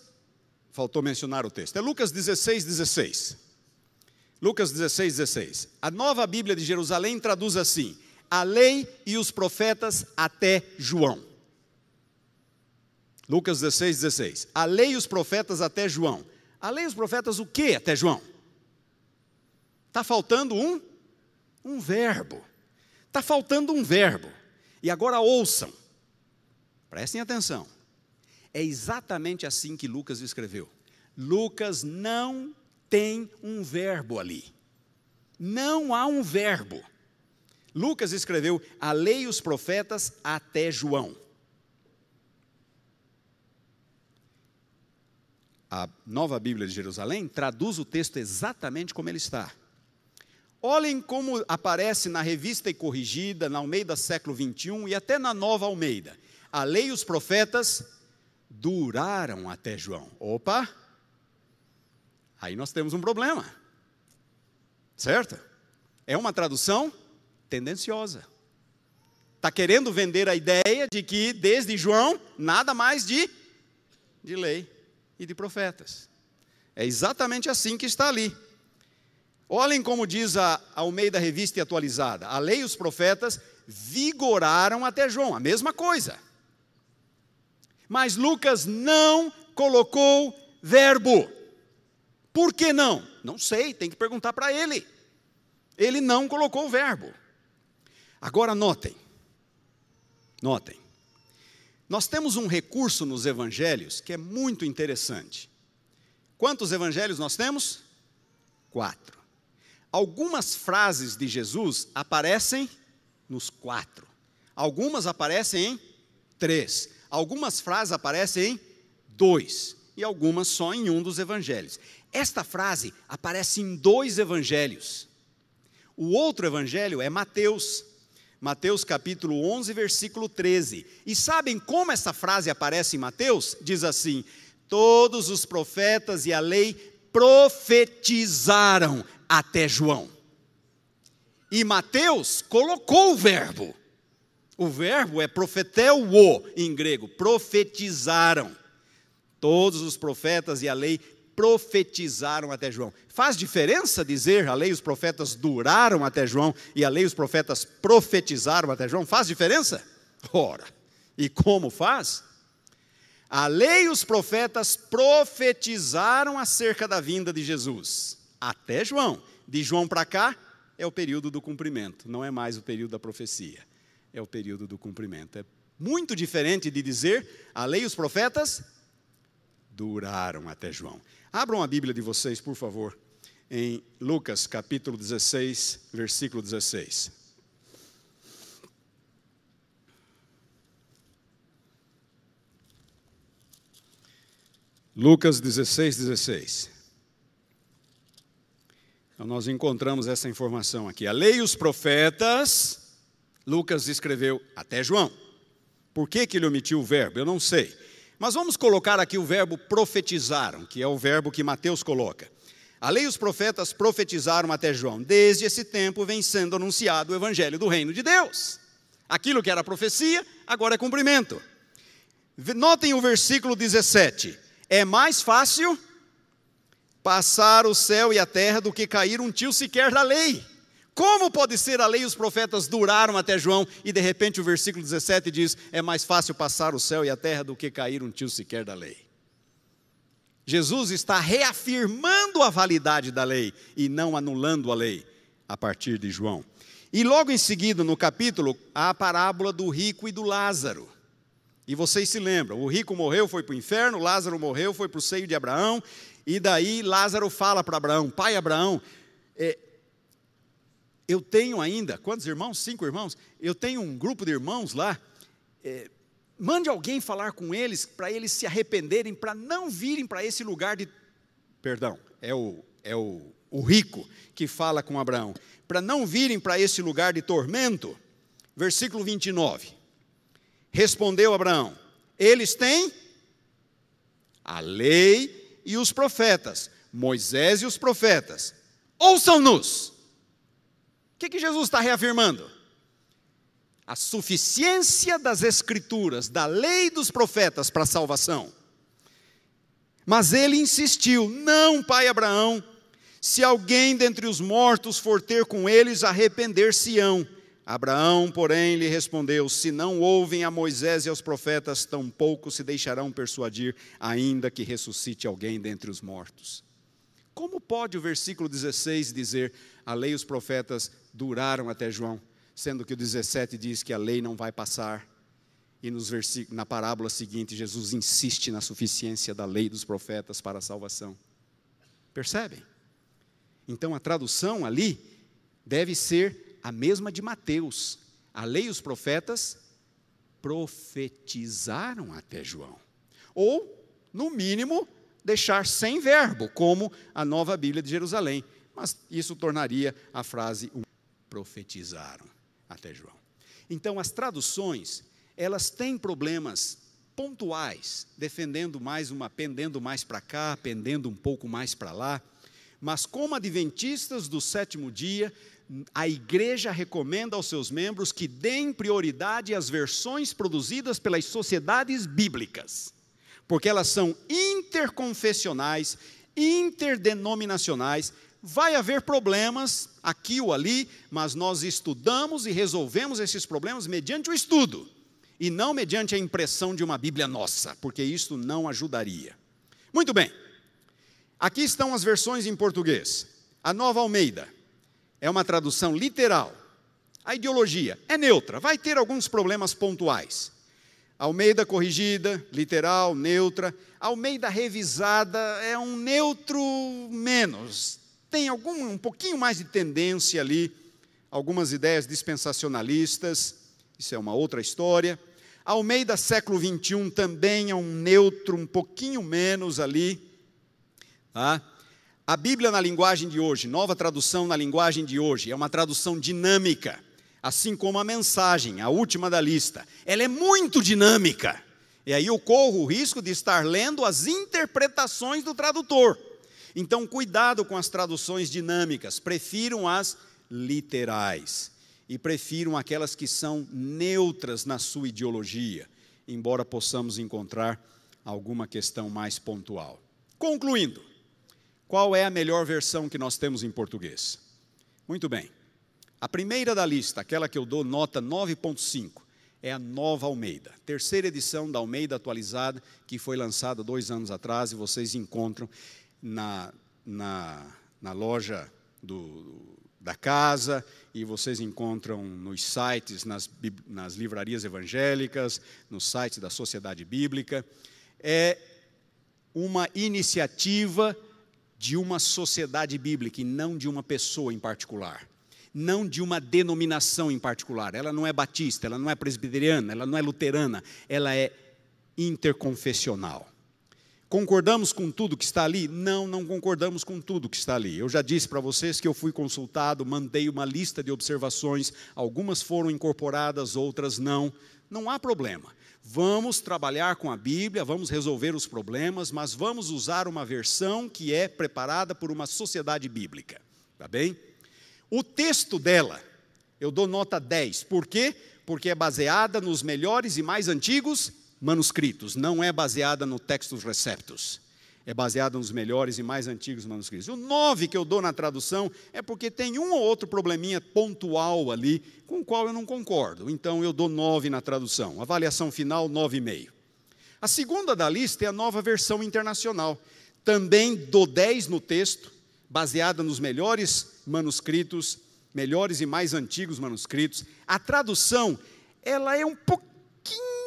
faltou mencionar o texto, é Lucas 16, 16. Lucas 16, 16. A nova Bíblia de Jerusalém traduz assim: a lei e os profetas até João. Lucas 16, 16. A lei e os profetas até João. A lei e os profetas o que até João? Está faltando um, um verbo. Está faltando um verbo. E agora ouçam, prestem atenção. É exatamente assim que Lucas escreveu. Lucas não tem um verbo ali. Não há um verbo. Lucas escreveu a lei e os profetas até João. A nova Bíblia de Jerusalém traduz o texto exatamente como ele está. Olhem como aparece na revista e corrigida, na Almeida século 21 e até na nova Almeida. A lei e os profetas duraram até João. Opa! Aí nós temos um problema. Certo? É uma tradução tendenciosa. Está querendo vender a ideia de que desde João nada mais de, de lei e de profetas. É exatamente assim que está ali. Olhem como diz a Almeida Revista e Atualizada: a lei e os profetas vigoraram até João, a mesma coisa. Mas Lucas não colocou verbo. Por que não? Não sei, tem que perguntar para ele. Ele não colocou o verbo. Agora notem, notem, nós temos um recurso nos evangelhos que é muito interessante. Quantos evangelhos nós temos? Quatro. Algumas frases de Jesus aparecem nos quatro. Algumas aparecem em três. Algumas frases aparecem em dois. E algumas só em um dos evangelhos. Esta frase aparece em dois evangelhos. O outro evangelho é Mateus. Mateus capítulo 11, versículo 13. E sabem como essa frase aparece em Mateus? Diz assim: Todos os profetas e a lei profetizaram até João. E Mateus colocou o verbo. O verbo é profeteuo em grego, profetizaram. Todos os profetas e a lei profetizaram até João. Faz diferença dizer a lei e os profetas duraram até João e a lei e os profetas profetizaram até João? Faz diferença? Ora, e como faz? A lei e os profetas profetizaram acerca da vinda de Jesus. Até João. De João para cá, é o período do cumprimento, não é mais o período da profecia, é o período do cumprimento. É muito diferente de dizer a lei e os profetas duraram até João. Abram a Bíblia de vocês, por favor, em Lucas capítulo 16, versículo 16. Lucas 16, 16. Então, nós encontramos essa informação aqui. A lei e os profetas, Lucas escreveu até João. Por que, que ele omitiu o verbo? Eu não sei. Mas vamos colocar aqui o verbo profetizaram, que é o verbo que Mateus coloca. A lei e os profetas profetizaram até João. Desde esse tempo vem sendo anunciado o evangelho do reino de Deus. Aquilo que era profecia, agora é cumprimento. Notem o versículo 17. É mais fácil passar o céu e a terra do que cair um tio sequer da lei. Como pode ser a lei e os profetas duraram até João e de repente o versículo 17 diz: é mais fácil passar o céu e a terra do que cair um tio sequer da lei. Jesus está reafirmando a validade da lei e não anulando a lei a partir de João. E logo em seguida, no capítulo, há a parábola do rico e do Lázaro. E vocês se lembram: o rico morreu, foi para o inferno, Lázaro morreu, foi para o seio de Abraão, e daí Lázaro fala para Abraão: Pai Abraão, é, eu tenho ainda, quantos irmãos? Cinco irmãos? Eu tenho um grupo de irmãos lá. É, mande alguém falar com eles para eles se arrependerem, para não virem para esse lugar de. Perdão, é o, é o, o rico que fala com Abraão. Para não virem para esse lugar de tormento. Versículo 29. Respondeu Abraão: Eles têm a lei e os profetas, Moisés e os profetas. Ouçam-nos. Que, que Jesus está reafirmando? A suficiência das Escrituras, da lei dos profetas para a salvação. Mas ele insistiu: não, pai Abraão, se alguém dentre os mortos for ter com eles, arrepender-se-ão. Abraão, porém, lhe respondeu: Se não ouvem a Moisés e aos profetas, tampouco se deixarão persuadir, ainda que ressuscite alguém dentre os mortos. Como pode o versículo 16 dizer: A lei e os profetas duraram até João, sendo que o 17 diz que a lei não vai passar? E nos na parábola seguinte, Jesus insiste na suficiência da lei dos profetas para a salvação. Percebem? Então a tradução ali deve ser a mesma de Mateus. A lei e os profetas profetizaram até João. Ou, no mínimo, deixar sem verbo, como a nova Bíblia de Jerusalém. Mas isso tornaria a frase profetizaram até João. Então, as traduções, elas têm problemas pontuais, defendendo mais uma, pendendo mais para cá, pendendo um pouco mais para lá. Mas como adventistas do sétimo dia, a igreja recomenda aos seus membros que deem prioridade às versões produzidas pelas sociedades bíblicas, porque elas são interconfessionais, interdenominacionais. Vai haver problemas aqui ou ali, mas nós estudamos e resolvemos esses problemas mediante o estudo e não mediante a impressão de uma Bíblia nossa, porque isto não ajudaria. Muito bem, aqui estão as versões em português. A Nova Almeida é uma tradução literal. A ideologia é neutra, vai ter alguns problemas pontuais. Almeida corrigida, literal, neutra. Almeida revisada é um neutro menos. Tem algum um pouquinho mais de tendência ali, algumas ideias dispensacionalistas. Isso é uma outra história. Almeida século 21 também é um neutro um pouquinho menos ali, tá? A Bíblia na linguagem de hoje, nova tradução na linguagem de hoje, é uma tradução dinâmica, assim como a mensagem, a última da lista. Ela é muito dinâmica. E aí eu corro o risco de estar lendo as interpretações do tradutor. Então, cuidado com as traduções dinâmicas, prefiram as literais e prefiram aquelas que são neutras na sua ideologia, embora possamos encontrar alguma questão mais pontual. Concluindo, qual é a melhor versão que nós temos em português? Muito bem. A primeira da lista, aquela que eu dou nota 9.5, é a Nova Almeida, terceira edição da Almeida atualizada, que foi lançada dois anos atrás, e vocês encontram na, na, na loja do, da casa, e vocês encontram nos sites, nas, nas livrarias evangélicas, no site da Sociedade Bíblica. É uma iniciativa de uma sociedade bíblica e não de uma pessoa em particular. Não de uma denominação em particular. Ela não é batista, ela não é presbiteriana, ela não é luterana, ela é interconfessional. Concordamos com tudo que está ali? Não, não concordamos com tudo que está ali. Eu já disse para vocês que eu fui consultado, mandei uma lista de observações, algumas foram incorporadas, outras não. Não há problema. Vamos trabalhar com a Bíblia, vamos resolver os problemas, mas vamos usar uma versão que é preparada por uma sociedade bíblica. Tá bem? O texto dela, eu dou nota 10. Por quê? Porque é baseada nos melhores e mais antigos manuscritos, não é baseada no Textus Receptus. É baseada nos melhores e mais antigos manuscritos. O 9 que eu dou na tradução é porque tem um ou outro probleminha pontual ali com o qual eu não concordo. Então eu dou 9 na tradução. Avaliação final, 9,5. A segunda da lista é a nova versão internacional. Também dou 10 no texto, baseada nos melhores manuscritos, melhores e mais antigos manuscritos. A tradução, ela é um pouquinho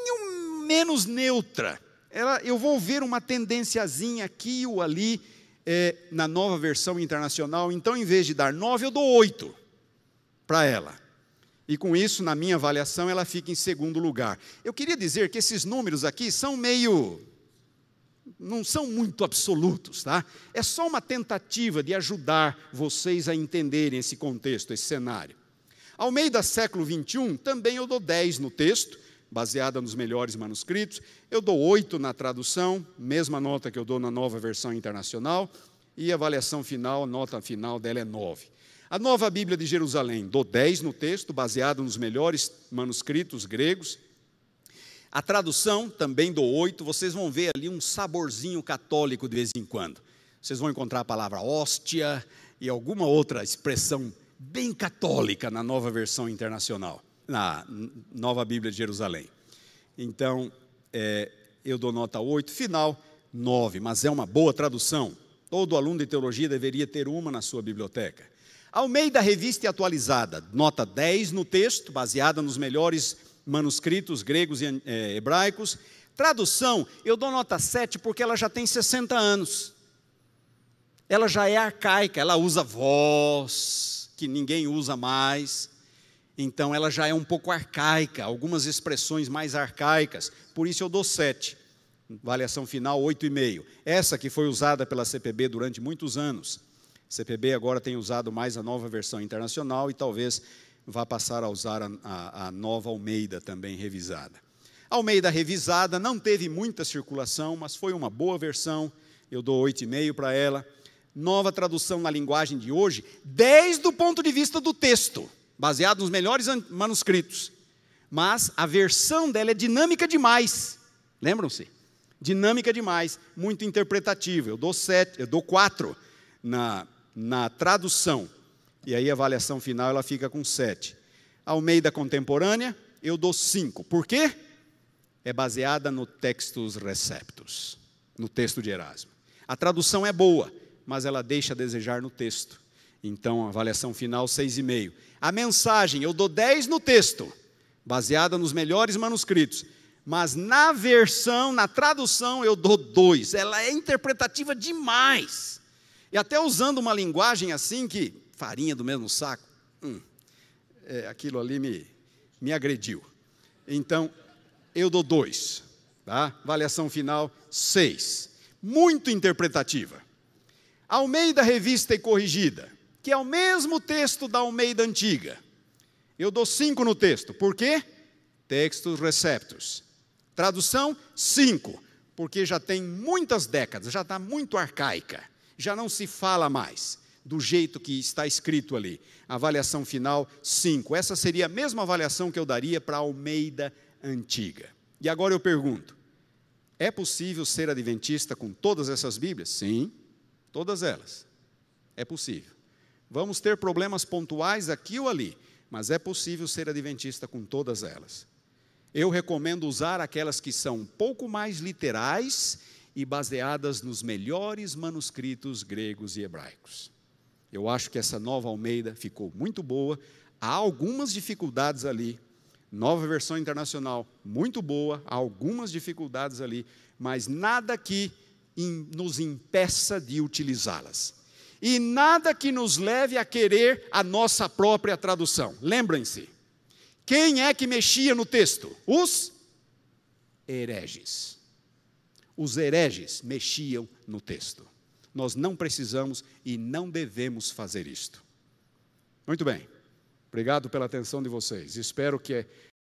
menos neutra. Ela, eu vou ver uma tendenciazinha aqui ou ali é, na nova versão internacional. Então, em vez de dar nove, eu dou oito para ela. E com isso, na minha avaliação, ela fica em segundo lugar. Eu queria dizer que esses números aqui são meio. não são muito absolutos, tá? É só uma tentativa de ajudar vocês a entenderem esse contexto, esse cenário. Ao meio do século 21, também eu dou 10 no texto, baseada nos melhores manuscritos. Eu dou oito na tradução, mesma nota que eu dou na nova versão internacional, e a avaliação final, a nota final dela é nove. A nova Bíblia de Jerusalém, dou dez no texto, baseado nos melhores manuscritos gregos. A tradução também dou oito, vocês vão ver ali um saborzinho católico de vez em quando. Vocês vão encontrar a palavra hóstia e alguma outra expressão bem católica na nova versão internacional na Nova Bíblia de Jerusalém. Então, é, eu dou nota 8, final 9, mas é uma boa tradução. Todo aluno de teologia deveria ter uma na sua biblioteca. Ao meio da revista atualizada, nota 10 no texto, baseada nos melhores manuscritos gregos e é, hebraicos. Tradução, eu dou nota 7 porque ela já tem 60 anos. Ela já é arcaica, ela usa voz, que ninguém usa mais então ela já é um pouco arcaica, algumas expressões mais arcaicas, por isso eu dou 7. Avaliação final 8,5. Essa que foi usada pela CPB durante muitos anos. A CPB agora tem usado mais a nova versão internacional e talvez vá passar a usar a, a, a nova Almeida também revisada. A Almeida revisada não teve muita circulação, mas foi uma boa versão, eu dou 8,5 para ela. Nova tradução na linguagem de hoje, desde o ponto de vista do texto baseado nos melhores manuscritos. Mas a versão dela é dinâmica demais. Lembram-se? Dinâmica demais, muito interpretativa. Eu dou sete, eu dou quatro na, na tradução. E aí a avaliação final ela fica com sete. Almeida contemporânea, eu dou cinco. Por quê? É baseada no Textus Receptus, no texto de Erasmo. A tradução é boa, mas ela deixa a desejar no texto. Então, avaliação final, 6,5. A mensagem, eu dou 10 no texto, baseada nos melhores manuscritos. Mas na versão, na tradução, eu dou 2. Ela é interpretativa demais. E até usando uma linguagem assim que, farinha do mesmo saco, hum, é, aquilo ali me, me agrediu. Então, eu dou 2. Tá? Avaliação final, 6. Muito interpretativa. Almeida Revista e Corrigida que é o mesmo texto da Almeida Antiga. Eu dou cinco no texto. Por quê? Textos receptos. Tradução, cinco, porque já tem muitas décadas, já está muito arcaica, já não se fala mais do jeito que está escrito ali. Avaliação final, cinco. Essa seria a mesma avaliação que eu daria para a Almeida Antiga. E agora eu pergunto: é possível ser adventista com todas essas Bíblias? Sim, todas elas. É possível. Vamos ter problemas pontuais aqui ou ali, mas é possível ser adventista com todas elas. Eu recomendo usar aquelas que são um pouco mais literais e baseadas nos melhores manuscritos gregos e hebraicos. Eu acho que essa nova Almeida ficou muito boa. Há algumas dificuldades ali. Nova versão internacional, muito boa. Há algumas dificuldades ali, mas nada que nos impeça de utilizá-las. E nada que nos leve a querer a nossa própria tradução. Lembrem-se, quem é que mexia no texto? Os hereges. Os hereges mexiam no texto. Nós não precisamos e não devemos fazer isto. Muito bem. Obrigado pela atenção de vocês. Espero que